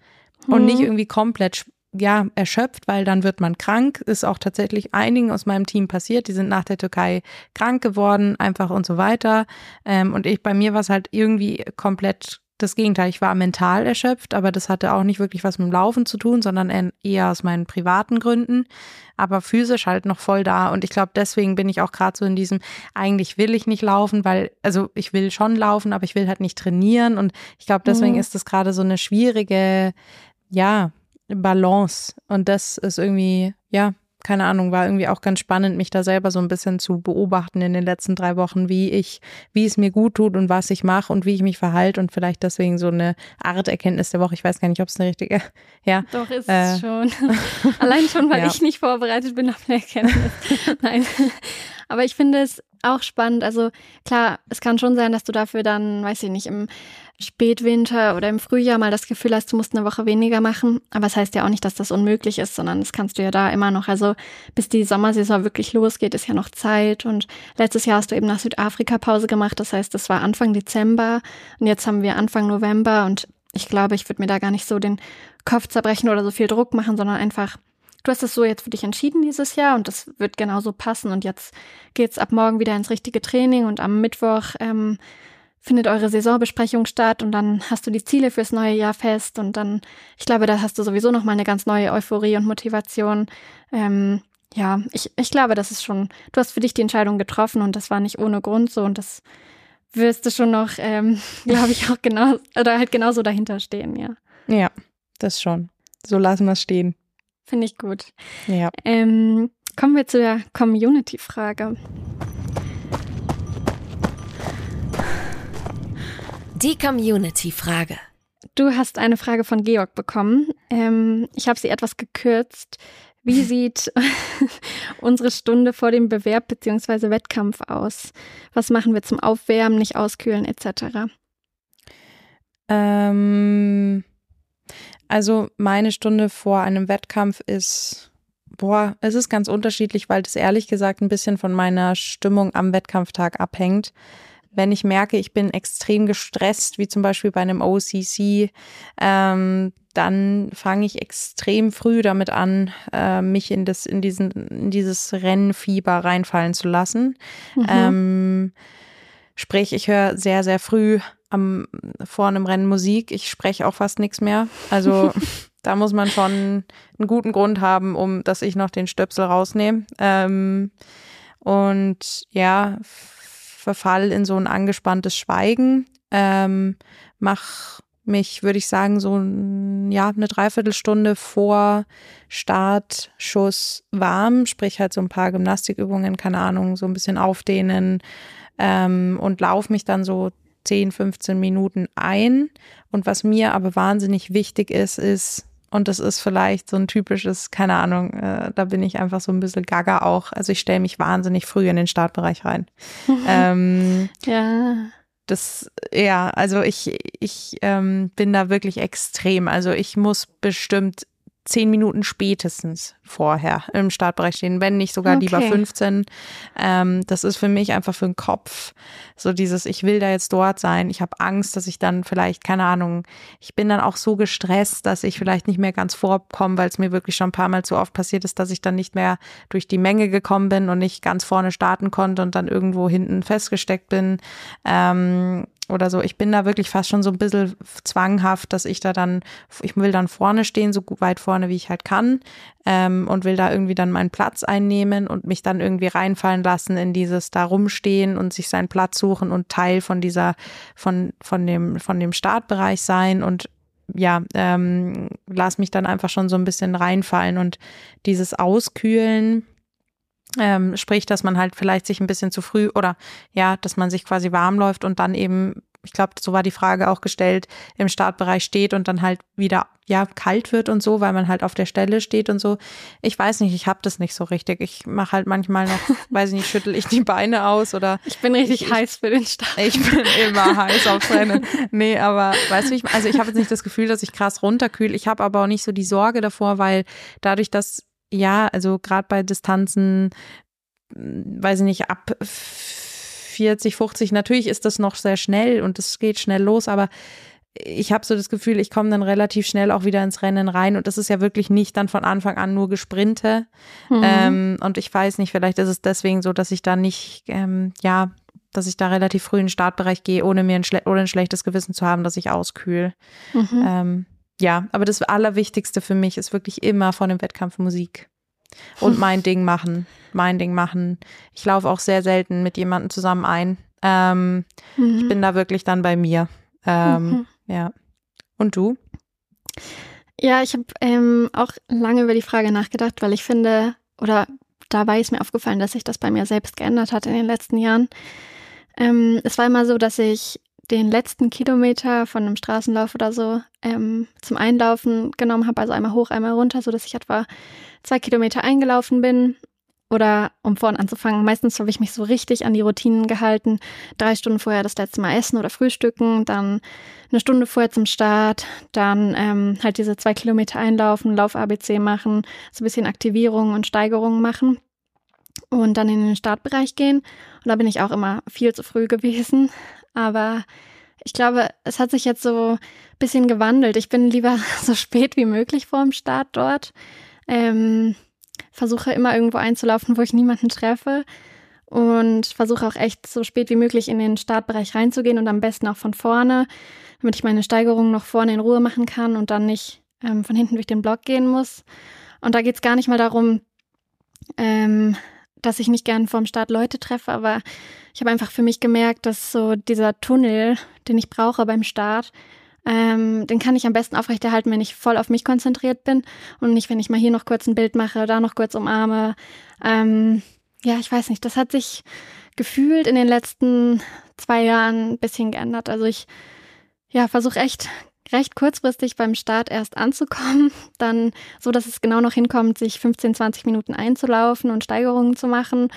hm. und nicht irgendwie komplett ja, erschöpft, weil dann wird man krank. Ist auch tatsächlich einigen aus meinem Team passiert. Die sind nach der Türkei krank geworden, einfach und so weiter. Ähm, und ich, bei mir war es halt irgendwie komplett das Gegenteil. Ich war mental erschöpft, aber das hatte auch nicht wirklich was mit dem Laufen zu tun, sondern eher aus meinen privaten Gründen. Aber physisch halt noch voll da. Und ich glaube, deswegen bin ich auch gerade so in diesem, eigentlich will ich nicht laufen, weil, also ich will schon laufen, aber ich will halt nicht trainieren. Und ich glaube, deswegen mhm. ist das gerade so eine schwierige, ja, Balance. Und das ist irgendwie, ja, keine Ahnung, war irgendwie auch ganz spannend, mich da selber so ein bisschen zu beobachten in den letzten drei Wochen, wie ich, wie es mir gut tut und was ich mache und wie ich mich verhalte und vielleicht deswegen so eine Art Erkenntnis der Woche. Ich weiß gar nicht, ob es eine richtige, [LAUGHS] ja. Doch, ist äh, es schon. [LAUGHS] Allein schon, weil [LAUGHS] ja. ich nicht vorbereitet bin auf eine Erkenntnis. Nein. Aber ich finde es auch spannend. Also klar, es kann schon sein, dass du dafür dann, weiß ich nicht, im Spätwinter oder im Frühjahr mal das Gefühl hast, du musst eine Woche weniger machen. Aber es das heißt ja auch nicht, dass das unmöglich ist, sondern das kannst du ja da immer noch. Also bis die Sommersaison wirklich losgeht, ist ja noch Zeit. Und letztes Jahr hast du eben nach Südafrika Pause gemacht. Das heißt, das war Anfang Dezember und jetzt haben wir Anfang November und ich glaube, ich würde mir da gar nicht so den Kopf zerbrechen oder so viel Druck machen, sondern einfach du hast es so jetzt für dich entschieden dieses Jahr und das wird genauso passen. Und jetzt geht's ab morgen wieder ins richtige Training und am Mittwoch ähm, findet eure Saisonbesprechung statt und dann hast du die Ziele fürs neue Jahr fest und dann, ich glaube, da hast du sowieso nochmal eine ganz neue Euphorie und Motivation. Ähm, ja, ich, ich glaube, das ist schon, du hast für dich die Entscheidung getroffen und das war nicht ohne Grund so und das wirst du schon noch, ähm, [LAUGHS] glaube ich, auch genau, oder halt genauso dahinter stehen, ja. Ja, das schon. So lassen wir es stehen. Finde ich gut. Ja. Ähm, kommen wir zu der Community-Frage. Die Community-Frage. Du hast eine Frage von Georg bekommen. Ähm, ich habe sie etwas gekürzt. Wie [LAUGHS] sieht [LAUGHS] unsere Stunde vor dem Bewerb bzw. Wettkampf aus? Was machen wir zum Aufwärmen, nicht auskühlen etc.? Ähm, also meine Stunde vor einem Wettkampf ist, boah, es ist ganz unterschiedlich, weil das ehrlich gesagt ein bisschen von meiner Stimmung am Wettkampftag abhängt wenn ich merke, ich bin extrem gestresst, wie zum Beispiel bei einem OCC, ähm, dann fange ich extrem früh damit an, äh, mich in, das, in, diesen, in dieses Rennfieber reinfallen zu lassen. Mhm. Ähm, sprich, ich höre sehr, sehr früh am, vor einem Rennen Musik. Ich spreche auch fast nichts mehr. Also [LAUGHS] da muss man schon einen guten Grund haben, um dass ich noch den Stöpsel rausnehme. Ähm, und ja, verfall in so ein angespanntes Schweigen, ähm, mach mich, würde ich sagen, so ja, eine Dreiviertelstunde vor Startschuss warm, sprich halt so ein paar Gymnastikübungen, keine Ahnung, so ein bisschen aufdehnen ähm, und laufe mich dann so 10, 15 Minuten ein. Und was mir aber wahnsinnig wichtig ist, ist und das ist vielleicht so ein typisches, keine Ahnung, äh, da bin ich einfach so ein bisschen gaga auch. Also ich stelle mich wahnsinnig früh in den Startbereich rein. [LAUGHS] ähm, ja. Das, ja, also ich, ich ähm, bin da wirklich extrem. Also ich muss bestimmt zehn Minuten spätestens vorher im Startbereich stehen, wenn nicht sogar okay. lieber 15. Ähm, das ist für mich einfach für den Kopf so dieses, ich will da jetzt dort sein. Ich habe Angst, dass ich dann vielleicht, keine Ahnung, ich bin dann auch so gestresst, dass ich vielleicht nicht mehr ganz vorkomme, weil es mir wirklich schon ein paar Mal zu oft passiert ist, dass ich dann nicht mehr durch die Menge gekommen bin und nicht ganz vorne starten konnte und dann irgendwo hinten festgesteckt bin. Ähm, oder so. Ich bin da wirklich fast schon so ein bisschen zwanghaft, dass ich da dann, ich will dann vorne stehen, so weit vorne, wie ich halt kann, ähm, und will da irgendwie dann meinen Platz einnehmen und mich dann irgendwie reinfallen lassen in dieses da rumstehen und sich seinen Platz suchen und Teil von dieser, von, von dem, von dem Startbereich sein und ja, ähm, lass mich dann einfach schon so ein bisschen reinfallen und dieses Auskühlen, ähm, sprich, dass man halt vielleicht sich ein bisschen zu früh oder ja, dass man sich quasi warm läuft und dann eben, ich glaube, so war die Frage auch gestellt, im Startbereich steht und dann halt wieder ja kalt wird und so, weil man halt auf der Stelle steht und so. Ich weiß nicht, ich habe das nicht so richtig. Ich mache halt manchmal noch, [LAUGHS] weiß ich nicht, schüttel ich die Beine aus oder ich bin richtig ich, heiß für den Start. Ich bin immer heiß auf Rennen. [LAUGHS] Nee, aber weißt du, ich, also ich habe jetzt nicht das Gefühl, dass ich krass runterkühle. Ich habe aber auch nicht so die Sorge davor, weil dadurch, dass ja, also gerade bei Distanzen, hm, weiß ich nicht, ab 40, 50, natürlich ist das noch sehr schnell und es geht schnell los, aber ich habe so das Gefühl, ich komme dann relativ schnell auch wieder ins Rennen rein und das ist ja wirklich nicht dann von Anfang an nur Gesprinte. Mhm. Ähm, und ich weiß nicht, vielleicht ist es deswegen so, dass ich da nicht, ähm, ja, dass ich da relativ früh in den Startbereich gehe, ohne mir ein, schle oder ein schlechtes Gewissen zu haben, dass ich auskühl. Mhm. Ähm, ja, aber das Allerwichtigste für mich ist wirklich immer vor dem Wettkampf Musik. Und [LAUGHS] mein Ding machen. Mein Ding machen. Ich laufe auch sehr selten mit jemandem zusammen ein. Ähm, Mhm. Ich bin da wirklich dann bei mir. Ähm, Mhm. Ja. Und du? Ja, ich habe ähm, auch lange über die Frage nachgedacht, weil ich finde, oder dabei ist mir aufgefallen, dass sich das bei mir selbst geändert hat in den letzten Jahren. Ähm, es war immer so, dass ich den letzten Kilometer von einem Straßenlauf oder so ähm, zum Einlaufen genommen habe, also einmal hoch, einmal runter, so dass ich etwa zwei Kilometer eingelaufen bin. Oder um vorne anzufangen, meistens habe ich mich so richtig an die Routinen gehalten. Drei Stunden vorher das letzte Mal essen oder frühstücken, dann eine Stunde vorher zum Start, dann ähm, halt diese zwei Kilometer einlaufen, Lauf-ABC machen, so ein bisschen Aktivierung und Steigerung machen und dann in den Startbereich gehen. Und da bin ich auch immer viel zu früh gewesen. Aber ich glaube, es hat sich jetzt so ein bisschen gewandelt. Ich bin lieber [LAUGHS] so spät wie möglich vor dem Start dort. Ähm, versuche immer irgendwo einzulaufen, wo ich niemanden treffe. Und versuche auch echt so spät wie möglich in den Startbereich reinzugehen und am besten auch von vorne, damit ich meine Steigerung noch vorne in Ruhe machen kann und dann nicht ähm, von hinten durch den Block gehen muss. Und da geht es gar nicht mal darum, ähm, dass ich nicht gern vorm Start Leute treffe, aber ich habe einfach für mich gemerkt, dass so dieser Tunnel, den ich brauche beim Start, ähm, den kann ich am besten aufrechterhalten, wenn ich voll auf mich konzentriert bin und nicht, wenn ich mal hier noch kurz ein Bild mache, da noch kurz umarme. Ähm, ja, ich weiß nicht, das hat sich gefühlt in den letzten zwei Jahren ein bisschen geändert. Also ich ja, versuche echt recht kurzfristig beim Start erst anzukommen, [LAUGHS] dann so, dass es genau noch hinkommt, sich 15, 20 Minuten einzulaufen und Steigerungen zu machen.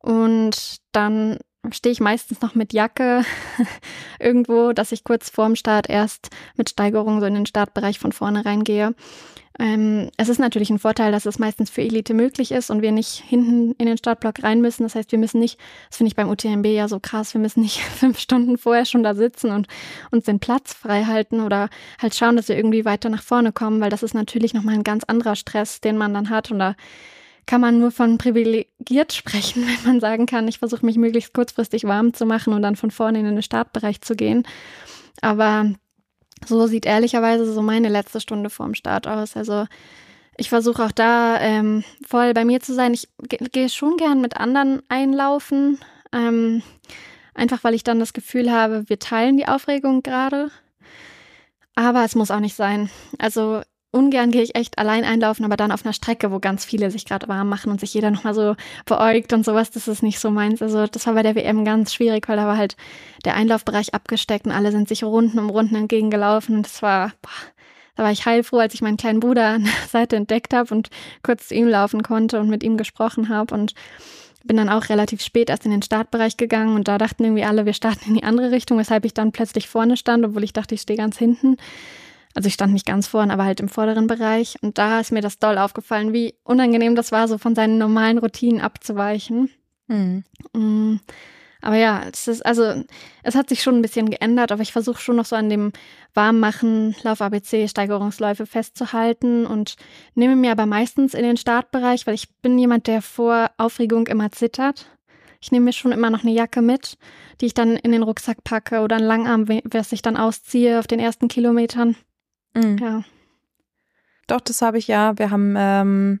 Und dann stehe ich meistens noch mit Jacke [LAUGHS] irgendwo, dass ich kurz vorm Start erst mit Steigerung so in den Startbereich von vorne reingehe. Ähm, es ist natürlich ein Vorteil, dass es meistens für Elite möglich ist und wir nicht hinten in den Startblock rein müssen. Das heißt, wir müssen nicht, das finde ich beim UTMB ja so krass, wir müssen nicht [LAUGHS] fünf Stunden vorher schon da sitzen und uns den Platz frei halten oder halt schauen, dass wir irgendwie weiter nach vorne kommen, weil das ist natürlich nochmal ein ganz anderer Stress, den man dann hat und da kann man nur von privilegiert sprechen, [LAUGHS] wenn man sagen kann, ich versuche mich möglichst kurzfristig warm zu machen und dann von vorne in den Startbereich zu gehen. Aber so sieht ehrlicherweise so meine letzte Stunde vorm Start aus. Also ich versuche auch da ähm, voll bei mir zu sein. Ich gehe schon gern mit anderen einlaufen, ähm, einfach weil ich dann das Gefühl habe, wir teilen die Aufregung gerade. Aber es muss auch nicht sein. Also ungern gehe ich echt allein einlaufen, aber dann auf einer Strecke, wo ganz viele sich gerade warm machen und sich jeder nochmal so beäugt und sowas, das ist nicht so meins. Also das war bei der WM ganz schwierig, weil da war halt der Einlaufbereich abgesteckt und alle sind sich Runden um Runden entgegengelaufen und das war, boah, da war ich heilfroh, als ich meinen kleinen Bruder an der [LAUGHS] Seite entdeckt habe und kurz zu ihm laufen konnte und mit ihm gesprochen habe und bin dann auch relativ spät erst in den Startbereich gegangen und da dachten irgendwie alle, wir starten in die andere Richtung, weshalb ich dann plötzlich vorne stand, obwohl ich dachte, ich stehe ganz hinten. Also ich stand nicht ganz vorne, aber halt im vorderen Bereich. Und da ist mir das doll aufgefallen, wie unangenehm das war, so von seinen normalen Routinen abzuweichen. Mhm. Mm, Aber ja, es ist, also, es hat sich schon ein bisschen geändert, aber ich versuche schon noch so an dem Warmmachen, Lauf-ABC, Steigerungsläufe festzuhalten und nehme mir aber meistens in den Startbereich, weil ich bin jemand, der vor Aufregung immer zittert. Ich nehme mir schon immer noch eine Jacke mit, die ich dann in den Rucksack packe oder einen Langarm, was ich dann ausziehe auf den ersten Kilometern. Mhm. Ja. Doch, das habe ich ja. Wir haben, ähm,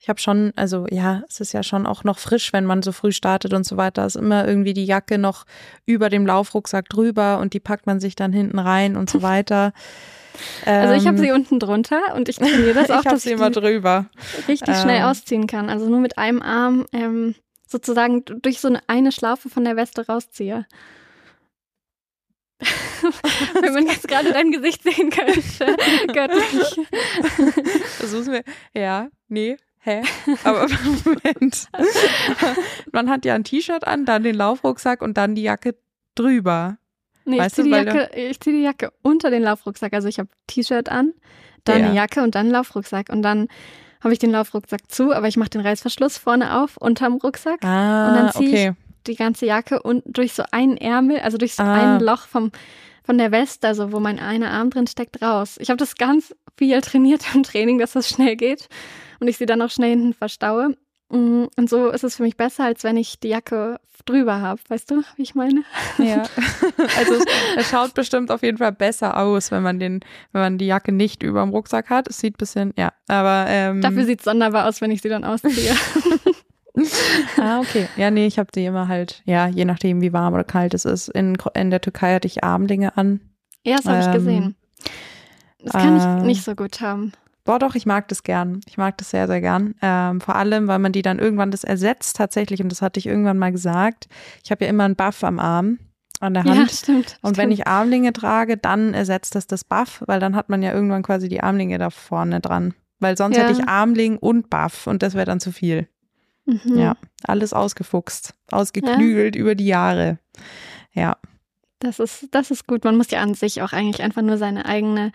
ich habe schon, also ja, es ist ja schon auch noch frisch, wenn man so früh startet und so weiter. Ist immer irgendwie die Jacke noch über dem Laufrucksack drüber und die packt man sich dann hinten rein und so [LAUGHS] weiter. Also ich habe Ähm, sie unten drunter und ich trainiere das [LAUGHS] auch, ich dass sie ich immer die drüber. richtig schnell Ähm. ausziehen kann. Also nur mit einem Arm ähm, sozusagen durch so eine, eine Schlaufe von der Weste rausziehe. [LAUGHS] Wenn man jetzt gerade dein Gesicht sehen könnte, göttlich. Versuchen wir. Ja, nee, hä? Aber [LAUGHS] Moment. Man hat ja ein T-Shirt an, dann den Laufrucksack und dann die Jacke drüber. Nee, Weißt ich ziehe du, die, Jacke, ich zieh die Jacke unter den Laufrucksack. Also ich habe T-Shirt an, dann Ja. eine Jacke und dann einen Laufrucksack. Und dann habe ich den Laufrucksack zu, aber ich mache den Reißverschluss vorne auf, unterm Rucksack. Ah, Und dann zieh ich okay. die ganze Jacke und durch so einen Ärmel, also durch so Ah. ein Loch vom, von der Weste, also wo mein einer Arm drin steckt, raus. Ich habe das ganz viel trainiert im Training, dass das schnell geht und ich sie dann auch schnell hinten verstaue. Mm, und so ist es für mich besser, als wenn ich die Jacke drüber habe. Weißt du, wie ich meine? Ja. [LAUGHS] also es, es, schaut bestimmt auf jeden Fall besser aus, wenn man den, wenn man die Jacke nicht über dem Rucksack hat. Es sieht ein bisschen, ja, aber ähm, dafür sieht es sonderbar aus, wenn ich sie dann ausziehe. [LAUGHS] [LAUGHS] ah, okay. Ja, nee, ich habe die immer halt, ja, je nachdem, wie warm oder kalt es ist. In, in der Türkei hatte ich Armlinge an. Ja, das habe ähm, ich gesehen. Das kann äh, ich nicht so gut haben. Boah, doch, ich mag das gern. Ich mag das sehr, sehr gern. Ähm, vor allem, weil man die dann irgendwann das ersetzt tatsächlich, und das hatte ich irgendwann mal gesagt. Ich habe ja immer einen Buff am Arm, an der Hand. Ja, stimmt. Und stimmt. wenn ich Armlinge trage, dann ersetzt das das Buff, weil dann hat man ja irgendwann quasi die Armlinge da vorne dran. Weil sonst ja. hätte ich Armling und Buff und das wäre dann zu viel. Mhm. Ja, alles ausgefuchst, ausgeklügelt ja. über die Jahre. Ja. Das ist, das ist gut. Man muss ja an sich auch eigentlich einfach nur seine eigene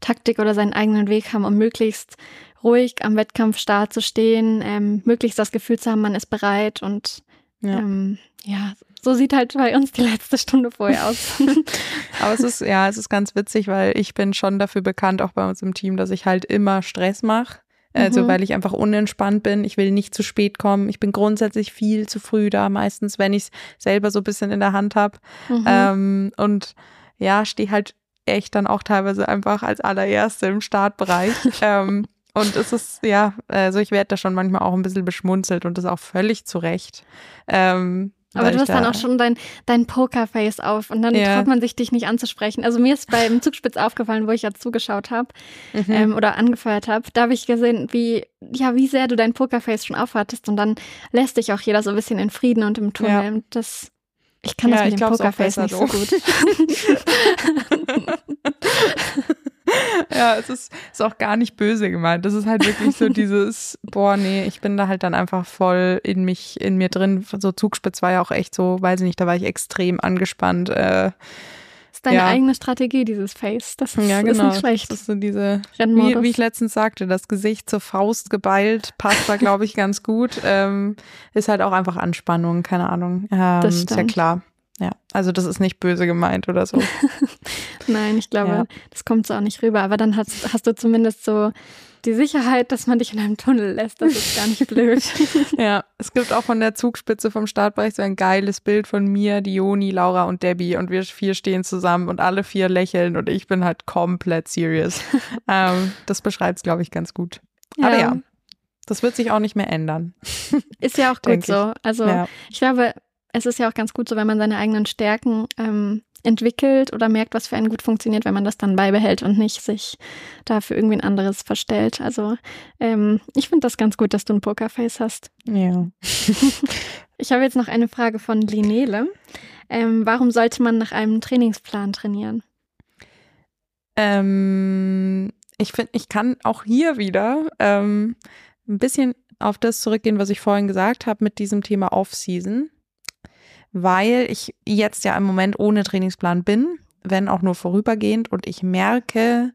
Taktik oder seinen eigenen Weg haben, um möglichst ruhig am Wettkampfstart zu stehen, ähm, möglichst das Gefühl zu haben, man ist bereit und ja. Ähm, ja, so sieht halt bei uns die letzte Stunde vorher aus. [LAUGHS] Aber es ist, ja, es ist ganz witzig, weil ich bin schon dafür bekannt, auch bei uns im Team, dass ich halt immer Stress mache. Also, mhm. weil ich einfach unentspannt bin. Ich will nicht zu spät kommen. Ich bin grundsätzlich viel zu früh da, meistens, wenn ich es selber so ein bisschen in der Hand habe. Mhm. Ähm, und ja, stehe halt echt dann auch teilweise einfach als allererste im Startbereich. [LAUGHS] ähm, und es ist, ja, also ich werde da schon manchmal auch ein bisschen beschmunzelt und das auch völlig zu Recht. Ähm, aber du hast da dann auch schon dein, dein Pokerface auf und dann ja. traut man sich, dich nicht anzusprechen. Also mir ist beim [LAUGHS] Zugspitz aufgefallen, wo ich ja zugeschaut habe mhm. ähm, oder angefeuert habe. Da habe ich gesehen, wie, ja, wie sehr du dein Pokerface schon aufhattest und dann lässt dich auch jeder so ein bisschen in Frieden und im Tunnel. Ja. Das ich kann das ja, mit dem Pokerface nicht so gut. [LAUGHS] [LAUGHS] [LAUGHS] ja, es ist, ist auch gar nicht böse gemeint. Das ist halt wirklich so [LAUGHS] dieses, boah, nee, ich bin da halt dann einfach voll in mich, in mir drin. So Zugspitz war ja auch echt so, weiß ich nicht, da war ich extrem angespannt. Äh, ist deine ja. eigene Strategie, dieses Face. Das ist, ja, genau. ist nicht schlecht. Das ist so diese, wie, wie, ich letztens sagte, das Gesicht zur Faust geballt, passt da, glaube ich, ganz gut. Ähm, ist halt auch einfach Anspannung, keine Ahnung. Ähm, das stimmt. Ist ja klar. Ja, also das ist nicht böse gemeint oder so. [LAUGHS] Nein, ich glaube, ja. das kommt so auch nicht rüber. Aber dann hast, hast du zumindest so die Sicherheit, dass man dich in einem Tunnel lässt. Das ist gar nicht blöd. [LAUGHS] ja, es gibt auch von der Zugspitze vom Startbereich so ein geiles Bild von mir, Dioni, Laura und Debbie. Und wir vier stehen zusammen und alle vier lächeln und ich bin halt komplett serious. [LAUGHS] ähm, das beschreibt es, glaube ich, ganz gut. Ja. Aber ja, das wird sich auch nicht mehr ändern. [LAUGHS] Ist ja auch gut so. Also ja. ich glaube, es ist ja auch ganz gut so, wenn man seine eigenen Stärken ähm, entwickelt oder merkt, was für einen gut funktioniert, wenn man das dann beibehält und nicht sich dafür irgendwie ein anderes verstellt. Also ähm, ich finde das ganz gut, dass du ein Pokerface hast. Ja. [LAUGHS] ich habe jetzt noch eine Frage von Linele. Ähm, warum sollte man nach einem Trainingsplan trainieren? Ähm, ich finde, ich kann auch hier wieder ähm, ein bisschen auf das zurückgehen, was ich vorhin gesagt habe mit diesem Thema Off-Season weil ich jetzt ja im Moment ohne Trainingsplan bin, wenn auch nur vorübergehend und ich merke,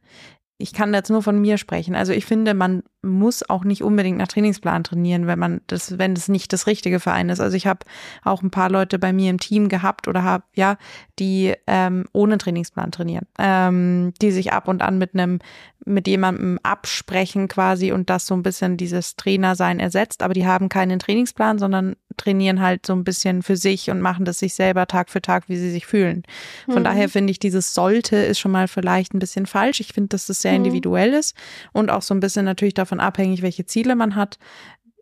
ich kann jetzt nur von mir sprechen. Also ich finde, man muss auch nicht unbedingt nach Trainingsplan trainieren, wenn man das, wenn das nicht das richtige Verein ist. Also ich habe auch ein paar Leute bei mir im Team gehabt oder habe ja, die ähm, ohne Trainingsplan trainieren, ähm, die sich ab und an mit einem mit jemandem absprechen quasi und das so ein bisschen dieses Trainersein ersetzt, aber die haben keinen Trainingsplan, sondern trainieren halt so ein bisschen für sich und machen das sich selber Tag für Tag, wie sie sich fühlen. Von mhm. daher finde ich, dieses sollte ist schon mal vielleicht ein bisschen falsch. Ich finde, dass das sehr mhm. individuell ist und auch so ein bisschen natürlich davon abhängig, welche Ziele man hat.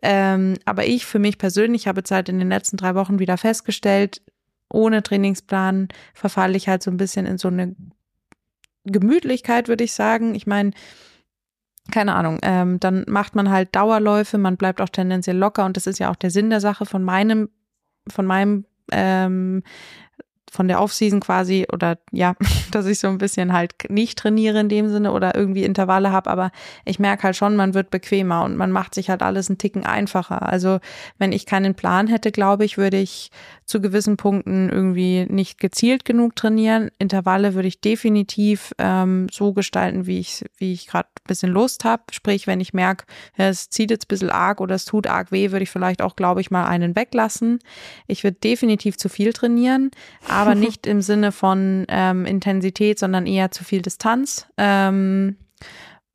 Ähm, aber ich für mich persönlich habe jetzt halt in den letzten drei Wochen wieder festgestellt, ohne Trainingsplan verfalle ich halt so ein bisschen in so eine Gemütlichkeit, würde ich sagen. Ich meine, keine Ahnung, ähm, dann macht man halt Dauerläufe, man bleibt auch tendenziell locker und das ist ja auch der Sinn der Sache von meinem, von meinem ähm, von der Offseason quasi oder ja, [LAUGHS] dass ich so ein bisschen halt nicht trainiere in dem Sinne oder irgendwie Intervalle habe, aber ich merke halt schon, man wird bequemer und man macht sich halt alles einen Ticken einfacher. Also wenn ich keinen Plan hätte, glaube ich, würde ich zu gewissen Punkten irgendwie nicht gezielt genug trainieren. Intervalle würde ich definitiv ähm, so gestalten, wie ich, wie ich gerade ein bisschen Lust habe. Sprich, wenn ich merke, es zieht jetzt ein bisschen arg oder es tut arg weh, würde ich vielleicht auch, glaube ich, mal einen weglassen. Ich würde definitiv zu viel trainieren, aber [LAUGHS] nicht im Sinne von ähm, Intensität, sondern eher zu viel Distanz. Ähm,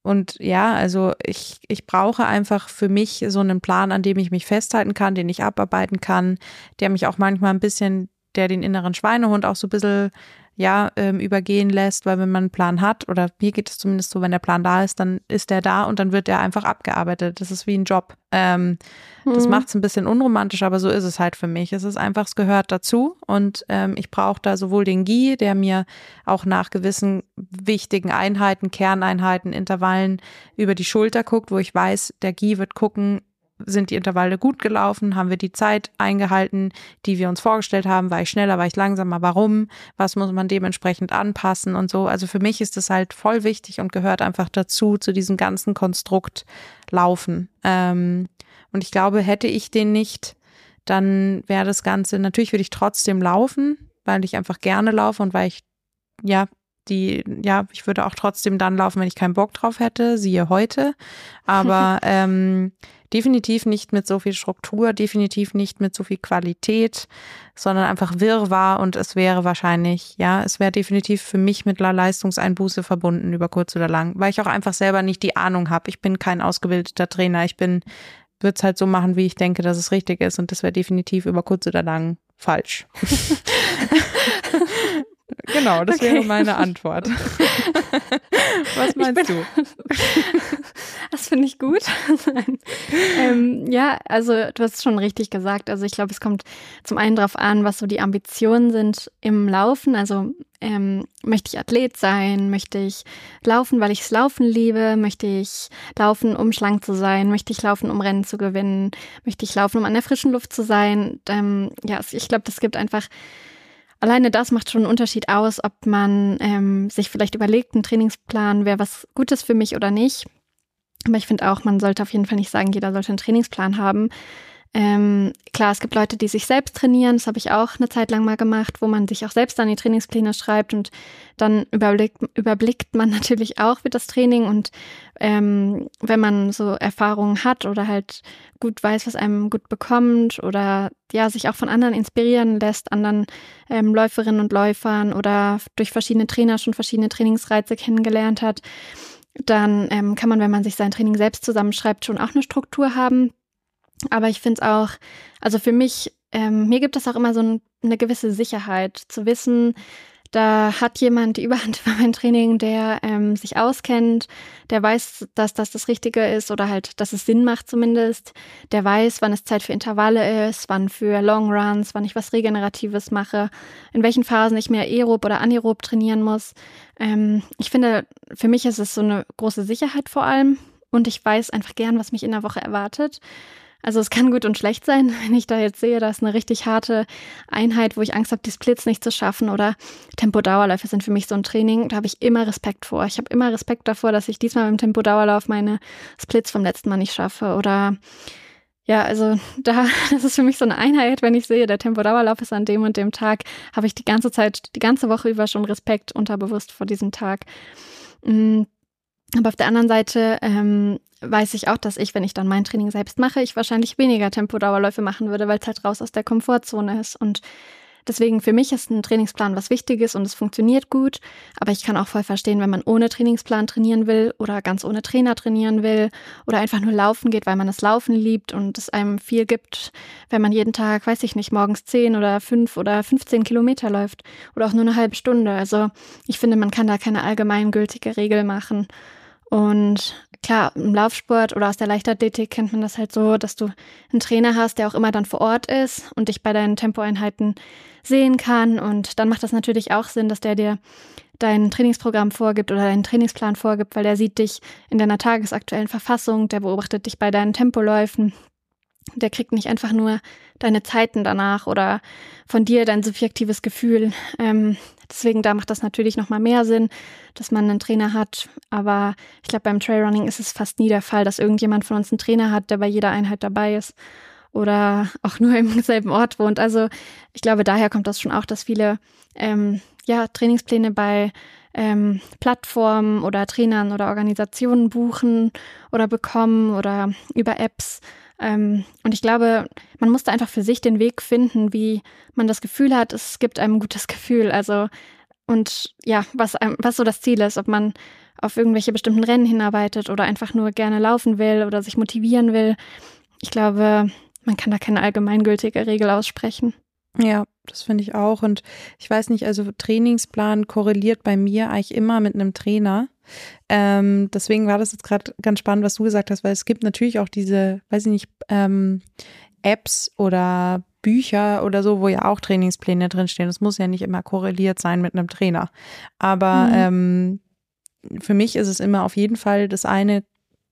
und ja, also ich, ich brauche einfach für mich so einen Plan, an dem ich mich festhalten kann, den ich abarbeiten kann, der mich auch manchmal ein bisschen, der den inneren Schweinehund auch so ein bisschen ja, ähm, übergehen lässt, weil wenn man einen Plan hat, oder mir geht es zumindest so, wenn der Plan da ist, dann ist der da und dann wird der einfach abgearbeitet. Das ist wie ein Job. Ähm, mhm. Das macht es ein bisschen unromantisch, aber so ist es halt für mich. Es ist einfach, es gehört dazu und ähm, ich brauche da sowohl den GI, der mir auch nach gewissen wichtigen Einheiten, Kerneinheiten, Intervallen über die Schulter guckt, wo ich weiß, der GI wird gucken, sind die Intervalle gut gelaufen? Haben wir die Zeit eingehalten, die wir uns vorgestellt haben? War ich schneller, war ich langsamer? Warum? Was muss man dementsprechend anpassen und so? Also für mich ist das halt voll wichtig und gehört einfach dazu, zu diesem ganzen Konstrukt laufen. Ähm, und ich glaube, hätte ich den nicht, dann wäre das Ganze, natürlich würde ich trotzdem laufen, weil ich einfach gerne laufe und weil ich, ja, die, ja, ich würde auch trotzdem dann laufen, wenn ich keinen Bock drauf hätte, siehe heute. Aber [LAUGHS] ähm, definitiv nicht mit so viel Struktur, definitiv nicht mit so viel Qualität, sondern einfach Wirrwarr und es wäre wahrscheinlich, ja, es wäre definitiv für mich mit einer Leistungseinbuße verbunden über kurz oder lang, weil ich auch einfach selber nicht die Ahnung habe. Ich bin kein ausgebildeter Trainer, ich bin würde es halt so machen, wie ich denke, dass es richtig ist und das wäre definitiv über kurz oder lang falsch. [LAUGHS] Genau, das okay. wäre meine Antwort. [LAUGHS] Was meinst bin, du? [LAUGHS] Das finde ich gut. ähm, ja, also du hast es schon richtig gesagt. Also ich glaube, es kommt zum einen darauf an, was so die Ambitionen sind im Laufen. Also ähm, möchte ich Athlet sein? Möchte ich laufen, weil ich es Laufen liebe? Möchte ich laufen, um schlank zu sein? Möchte ich laufen, um Rennen zu gewinnen? Möchte ich laufen, um an der frischen Luft zu sein? Ähm, ja, ich glaube, das gibt einfach alleine das macht schon einen Unterschied aus, ob man ähm, sich vielleicht überlegt, ein Trainingsplan wäre was Gutes für mich oder nicht. Aber ich finde auch, man sollte auf jeden Fall nicht sagen, jeder sollte einen Trainingsplan haben. Ähm, klar, es gibt Leute, die sich selbst trainieren. Das habe ich auch eine Zeit lang mal gemacht, wo man sich auch selbst dann die Trainingspläne schreibt und dann überblickt, überblickt man [LAUGHS] natürlich auch wie das Training. Und ähm, wenn man so Erfahrungen hat oder halt gut weiß, was einem gut bekommt oder ja, sich auch von anderen inspirieren lässt, anderen ähm, Läuferinnen und Läufern oder durch verschiedene Trainer schon verschiedene Trainingsreize kennengelernt hat, dann ähm, kann man, wenn man sich sein Training selbst zusammenschreibt, schon auch eine Struktur haben. Aber ich finde es auch, also für mich, ähm, mir gibt es auch immer so ein, eine gewisse Sicherheit zu wissen, da hat jemand die Überhand [LAUGHS] über mein Training, der ähm, sich auskennt, der weiß, dass das das Richtige ist oder halt, dass es Sinn macht zumindest. Der weiß, wann es Zeit für Intervalle ist, wann für Long Runs, wann ich was Regeneratives mache, in welchen Phasen ich mehr aerob oder anaerob trainieren muss. Ähm, ich finde, für mich ist es so eine große Sicherheit vor allem und ich weiß einfach gern, was mich in der Woche erwartet. Also es kann gut und schlecht sein, [LAUGHS] wenn ich da jetzt sehe, da ist eine richtig harte Einheit, wo ich Angst habe, die Splits nicht zu schaffen oder Tempodauerläufe sind für mich so ein Training, da habe ich immer Respekt vor. Ich habe immer Respekt davor, dass ich diesmal beim Tempodauerlauf meine Splits vom letzten Mal nicht schaffe oder ja, also [LAUGHS] da, das ist für mich so eine Einheit, wenn ich sehe, der Tempodauerlauf ist an dem und dem Tag, habe ich die ganze Zeit, die ganze Woche über schon Respekt unterbewusst vor diesem Tag. Aber auf der anderen Seite ähm, weiß ich auch, dass ich, wenn ich dann mein Training selbst mache, ich wahrscheinlich weniger Tempodauerläufe machen würde, weil es halt raus aus der Komfortzone ist. Und deswegen für mich ist ein Trainingsplan was Wichtiges und es funktioniert gut. Aber ich kann auch voll verstehen, wenn man ohne Trainingsplan trainieren will oder ganz ohne Trainer trainieren will oder einfach nur laufen geht, weil man das Laufen liebt und es einem viel gibt, wenn man jeden Tag, weiß ich nicht, morgens 10 oder 5 oder 15 Kilometer läuft oder auch nur eine halbe Stunde. Also ich finde, man kann da keine allgemeingültige Regel machen. Und klar, im Laufsport oder aus der Leichtathletik kennt man das halt so, dass du einen Trainer hast, der auch immer dann vor Ort ist und dich bei deinen Tempoeinheiten sehen kann. Und dann macht das natürlich auch Sinn, dass der dir dein Trainingsprogramm vorgibt oder deinen Trainingsplan vorgibt, weil der sieht dich in deiner tagesaktuellen Verfassung, der beobachtet dich bei deinen Tempoläufen. Der kriegt nicht einfach nur deine Zeiten danach oder von dir dein subjektives Gefühl. Ähm, Deswegen da macht das natürlich nochmal mehr Sinn, dass man einen Trainer hat. Aber ich glaube, beim Trailrunning ist es fast nie der Fall, dass irgendjemand von uns einen Trainer hat, der bei jeder Einheit dabei ist oder auch nur im [LAUGHS] selben Ort wohnt. Also ich glaube, daher kommt das schon auch, dass viele ähm, ja, Trainingspläne bei ähm, Plattformen oder Trainern oder Organisationen buchen oder bekommen oder über Apps. Ähm, und ich glaube, man muss da einfach für sich den Weg finden, wie man das Gefühl hat, es gibt einem ein gutes Gefühl. Also und ja, was, was so das Ziel ist, ob man auf irgendwelche bestimmten Rennen hinarbeitet oder einfach nur gerne laufen will oder sich motivieren will. Ich glaube, man kann da keine allgemeingültige Regel aussprechen. Ja, das finde ich auch. Und ich weiß nicht, also Trainingsplan korreliert bei mir eigentlich immer mit einem Trainer. Ähm, deswegen war das jetzt gerade ganz spannend, was du gesagt hast, weil es gibt natürlich auch diese, weiß ich nicht, ähm, Apps oder Bücher oder so, wo ja auch Trainingspläne drinstehen. Das muss ja nicht immer korreliert sein mit einem Trainer. Aber mhm. ähm, für mich ist es immer auf jeden Fall das eine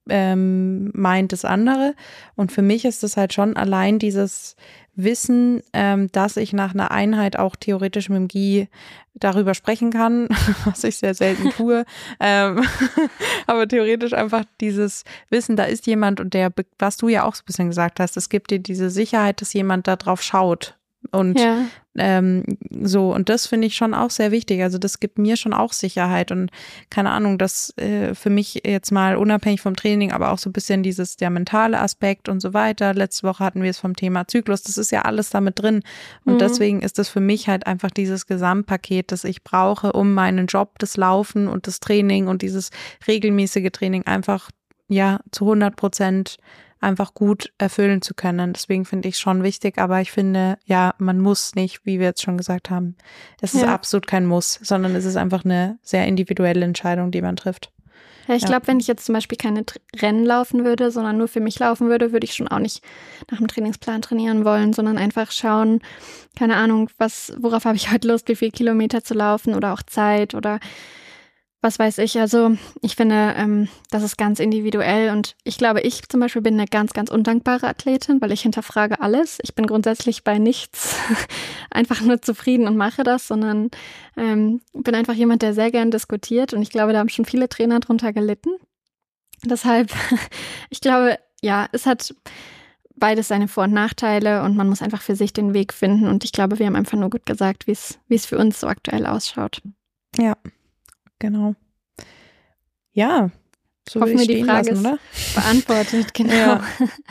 ähm, meint das andere. Und für mich ist es halt schon allein dieses Wissen, ähm, dass ich nach einer Einheit auch theoretisch mit dem GI darüber sprechen kann, [LAUGHS] was ich sehr selten tue. [LAUGHS] ähm, [LAUGHS] aber theoretisch einfach dieses Wissen, da ist jemand und der, was du ja auch so ein bisschen gesagt hast, es gibt dir diese Sicherheit, dass jemand da drauf schaut und ja. ähm, so, und das finde ich schon auch sehr wichtig. Also das gibt mir schon auch Sicherheit und keine Ahnung, das äh, für mich jetzt mal unabhängig vom Training, aber auch so ein bisschen dieses der mentale Aspekt und so weiter. Letzte Woche hatten wir es vom Thema Zyklus. Das ist ja alles damit drin. Und mhm. deswegen ist das für mich halt einfach dieses Gesamtpaket, das ich brauche, um meinen Job, das Laufen und das Training und dieses regelmäßige Training einfach ja zu 100 Prozent einfach gut erfüllen zu können. Deswegen finde ich es schon wichtig, aber ich finde, ja, man muss nicht, wie wir jetzt schon gesagt haben. Es ist ja. absolut kein Muss, sondern es ist einfach eine sehr individuelle Entscheidung, die man trifft. Ja, ich ja. glaube, wenn ich jetzt zum Beispiel keine Rennen laufen würde, sondern nur für mich laufen würde, würde ich schon auch nicht nach dem Trainingsplan trainieren wollen, sondern einfach schauen, keine Ahnung, was, worauf habe ich [LAUGHS] heute Lust, wie viele Kilometer zu laufen oder auch Zeit oder was weiß ich. Also ich finde, ähm, das ist ganz individuell und ich glaube, ich zum Beispiel bin eine ganz, ganz undankbare Athletin, weil ich hinterfrage alles. Ich bin grundsätzlich bei nichts [LAUGHS] einfach nur zufrieden und mache das, sondern ähm, bin einfach jemand, der sehr gern diskutiert und ich glaube, da haben schon viele Trainer drunter gelitten. Deshalb, [LAUGHS] ich glaube, ja, es hat beides seine Vor- und Nachteile und man muss einfach für sich den Weg finden und ich glaube, wir haben einfach nur gut gesagt, wie es wie es für uns so aktuell ausschaut. Ja, genau. Ja, so Hoffen wir die Frage lassen, oder? beantwortet, [LAUGHS] genau. Ja,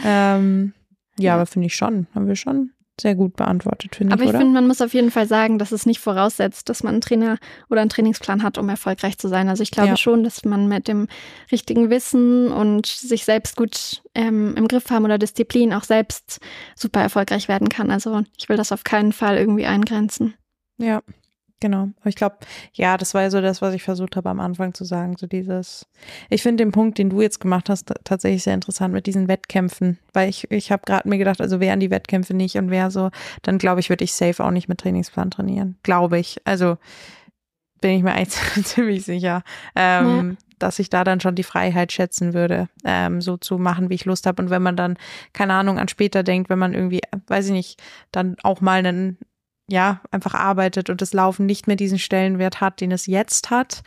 ähm, ja, ja. aber finde ich schon, haben wir schon sehr gut beantwortet, finde ich. Aber ich finde, man muss auf jeden Fall sagen, dass es nicht voraussetzt, dass man einen Trainer oder einen Trainingsplan hat, um erfolgreich zu sein. Also ich glaube ja. schon, dass man mit dem richtigen Wissen und sich selbst gut ähm, im Griff haben oder Disziplin auch selbst super erfolgreich werden kann. Also ich will das auf keinen Fall irgendwie eingrenzen. Ja, Genau. Ich glaube, ja, das war ja so das, was ich versucht habe am Anfang zu sagen. So dieses, ich finde den Punkt, den du jetzt gemacht hast, tatsächlich sehr interessant mit diesen Wettkämpfen. Weil ich, ich habe gerade mir gedacht, also wären die Wettkämpfe nicht und wer so, dann glaube ich, würde ich safe auch nicht mit Trainingsplan trainieren. Glaube ich. Also bin ich mir eigentlich [LAUGHS] ziemlich sicher. Ähm, ja dass ich da dann schon die Freiheit schätzen würde, ähm, so zu machen, wie ich Lust habe. Und wenn man dann, keine Ahnung, an später denkt, wenn man irgendwie, weiß ich nicht, dann auch mal einen ja, einfach arbeitet und das Laufen nicht mehr diesen Stellenwert hat, den es jetzt hat,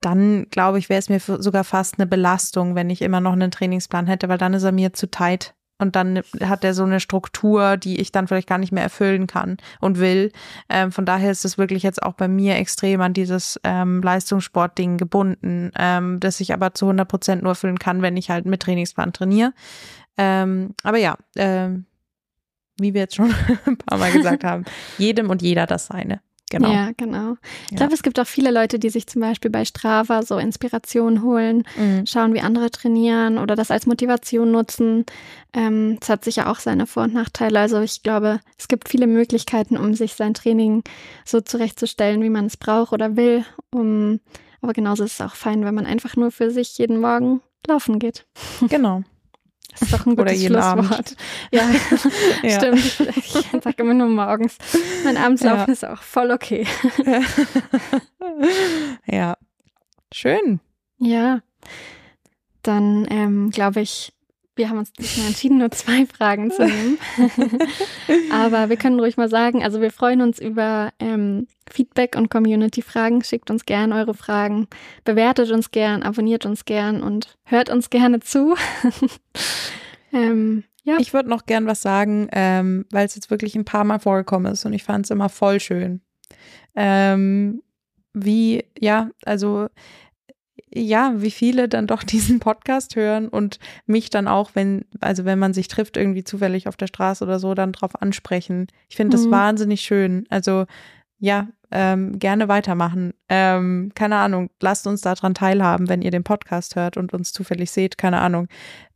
dann glaube ich, wäre es mir sogar fast eine Belastung, wenn ich immer noch einen Trainingsplan hätte, weil dann ist er mir zu tight. Und dann hat er so eine Struktur, die ich dann vielleicht gar nicht mehr erfüllen kann und will. Ähm, von daher ist es wirklich jetzt auch bei mir extrem an dieses ähm, Leistungssportding gebunden, ähm, das ich aber zu 100 Prozent nur erfüllen kann, wenn ich halt mit Trainingsplan trainiere. Ähm, aber ja, ähm, wie wir jetzt schon [LAUGHS] ein paar Mal gesagt haben, [LAUGHS] jedem und jeder das seine. Genau. Ja, genau. Ich ja. glaube, es gibt auch viele Leute, die sich zum Beispiel bei Strava so Inspiration holen, mhm. schauen, wie andere trainieren oder das als Motivation nutzen. Ähm, es hat sicher auch seine Vor- und Nachteile. Also ich glaube, es gibt viele Möglichkeiten, um sich sein Training so zurechtzustellen, wie man es braucht oder will. Um, aber genauso ist es auch fein, wenn man einfach nur für sich jeden Morgen laufen geht. [LAUGHS] Genau. Das ist doch ein gutes Schlusswort. Ja, [LAUGHS] ja, [LAUGHS] stimmt. Ich, ich sage immer nur morgens. Mein Abendslaufen ja. ist auch voll okay. [LAUGHS] ja, schön. Ja, dann ähm, glaube ich, wir haben uns diesmal entschieden, nur zwei Fragen zu nehmen. [LAUGHS] Aber wir können ruhig mal sagen, also wir freuen uns über ähm, Feedback und Community-Fragen. Schickt uns gern eure Fragen, bewertet uns gern, abonniert uns gern und hört uns gerne zu. [LAUGHS] ähm, ja. Ich würde noch gern was sagen, ähm, weil es jetzt wirklich ein paar Mal vorgekommen ist und ich fand es immer voll schön. Ähm, wie, ja, also ja, wie viele dann doch [LAUGHS] diesen Podcast hören und mich dann auch, wenn, also wenn man sich trifft, irgendwie zufällig auf der Straße oder so, dann drauf ansprechen. Ich finde das mhm. wahnsinnig schön. Also ja, ähm, gerne weitermachen. Ähm, keine Ahnung, lasst uns daran teilhaben, wenn ihr den Podcast hört und uns zufällig seht, keine Ahnung.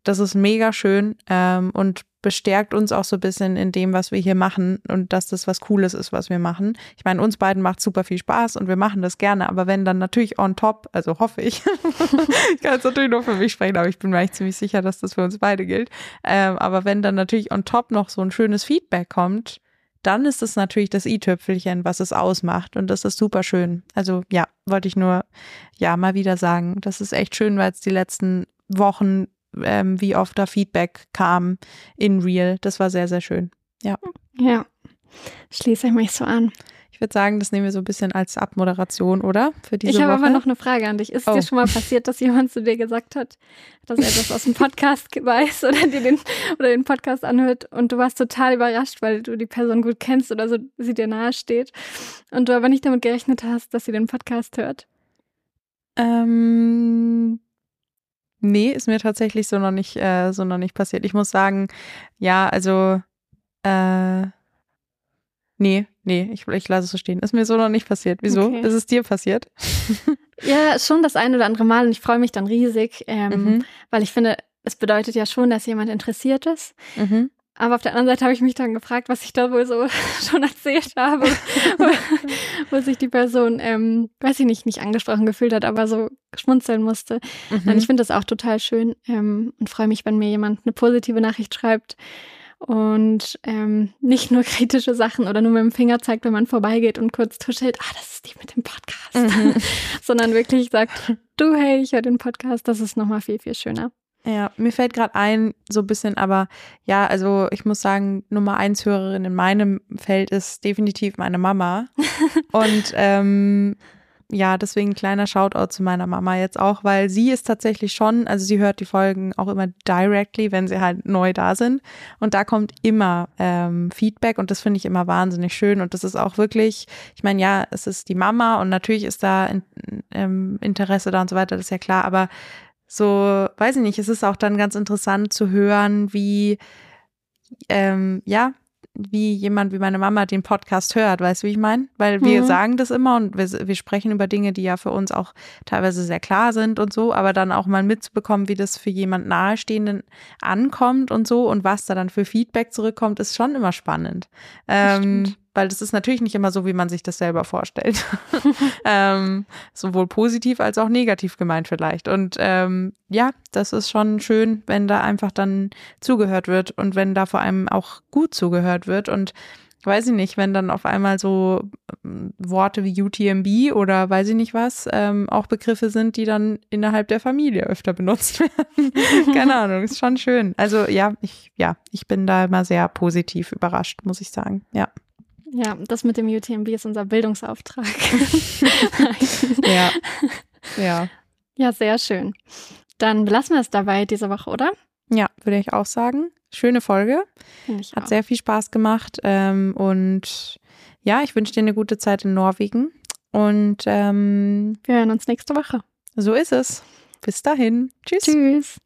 Das ist mega schön ähm, und bestärkt uns auch so ein bisschen in dem, was wir hier machen und dass das was Cooles ist, was wir machen. Ich meine, uns beiden macht super viel Spaß und wir machen das gerne, aber wenn dann natürlich on top, also hoffe ich, [LAUGHS] ich kann jetzt natürlich nur für mich sprechen, aber ich bin mir eigentlich ziemlich sicher, dass das für uns beide gilt. Ähm, aber wenn dann natürlich on top noch so ein schönes Feedback kommt, dann ist es natürlich das i-Tüpfelchen, was es ausmacht. Und das ist super schön. Also ja, wollte ich nur ja mal wieder sagen. Das ist echt schön, weil es die letzten Wochen, ähm, wie oft da Feedback kam in Real. Das war sehr, sehr schön. Ja. Ja, schließe ich mich so an würde sagen, das nehmen wir so ein bisschen als Abmoderation, oder? Für diese ich habe aber noch eine Frage an dich. Ist oh. dir schon mal passiert, dass jemand zu dir gesagt hat, dass er etwas aus dem Podcast [LAUGHS] weiß oder dir den, oder den Podcast anhört und du warst total überrascht, weil du die Person gut kennst oder so sie dir nahe steht und du aber nicht damit gerechnet hast, dass sie den Podcast hört? Ähm, nee, ist mir tatsächlich so noch nicht, äh, so noch nicht passiert. Ich muss sagen, ja, also äh, Nee, nee, ich, ich lasse es so stehen. Ist mir so noch nicht passiert. Wieso? Okay. Ist es dir passiert? [LAUGHS] ja, schon das ein oder andere Mal und ich freue mich dann riesig, ähm, mhm. weil ich finde, es bedeutet ja schon, dass jemand interessiert ist. Mhm. Aber auf der anderen Seite habe ich mich dann gefragt, was ich da wohl so [LAUGHS] schon erzählt habe, wo, wo, sich die Person, ähm, weiß ich nicht, nicht angesprochen gefühlt hat, aber so schmunzeln musste. Mhm. Und ich finde das auch total schön ähm, und freue mich, wenn mir jemand eine positive Nachricht schreibt und ähm, nicht nur kritische Sachen oder nur mit dem Finger zeigt, wenn man vorbeigeht und kurz tuschelt, ah, das ist die mit dem Podcast, mhm. [LAUGHS] sondern wirklich sagt, du, hey, ich höre den Podcast, das ist nochmal viel, viel schöner. Ja, mir fällt gerade ein, so ein bisschen, aber ja, also ich muss sagen, Nummer eins Hörerin in meinem Feld ist definitiv meine Mama. [LAUGHS] und ähm, ja, deswegen ein kleiner Shoutout zu meiner Mama jetzt auch, weil sie ist tatsächlich schon, also sie hört die Folgen auch immer directly, wenn sie halt neu da sind. Und da kommt immer ähm, Feedback und das finde ich immer wahnsinnig schön. Und das ist auch wirklich, ich meine, ja, es ist die Mama und natürlich ist da in, ähm, Interesse da und so weiter, das ist ja klar, aber so, weiß ich nicht, es ist auch dann ganz interessant zu hören, wie ähm, ja, wie jemand wie meine Mama den Podcast hört, weißt du, wie ich meine? Weil wir mhm. sagen das immer und wir, wir sprechen über Dinge, die ja für uns auch teilweise sehr klar sind und so, aber dann auch mal mitzubekommen, wie das für jemand Nahestehenden ankommt und so und was da dann für Feedback zurückkommt, ist schon immer spannend. Ähm, weil das ist natürlich nicht immer so, wie man sich das selber vorstellt. [LAUGHS] ähm, sowohl positiv als auch negativ gemeint vielleicht. Und ähm, ja, das ist schon schön, wenn da einfach dann zugehört wird und wenn da vor allem auch gut zugehört wird und weiß ich nicht, wenn dann auf einmal so ähm, Worte wie UTMB oder weiß ich nicht was ähm, auch Begriffe sind, die dann innerhalb der Familie öfter benutzt [LAUGHS] werden. Keine Ahnung, ist schon schön. Also ja, ich ja, ich bin da immer sehr positiv überrascht, muss ich sagen. Ja. Ja, das mit dem UTMB ist unser Bildungsauftrag. [LAUGHS] ja. Ja. Ja, sehr schön. Dann belassen wir es dabei diese Woche, oder? Ja, würde ich auch sagen. Schöne Folge. Hat auch. sehr viel Spaß gemacht. Ähm, und ja, ich wünsche dir eine gute Zeit in Norwegen. Und ähm, wir hören uns nächste Woche. So ist es. Bis dahin. Tschüss. Tschüss.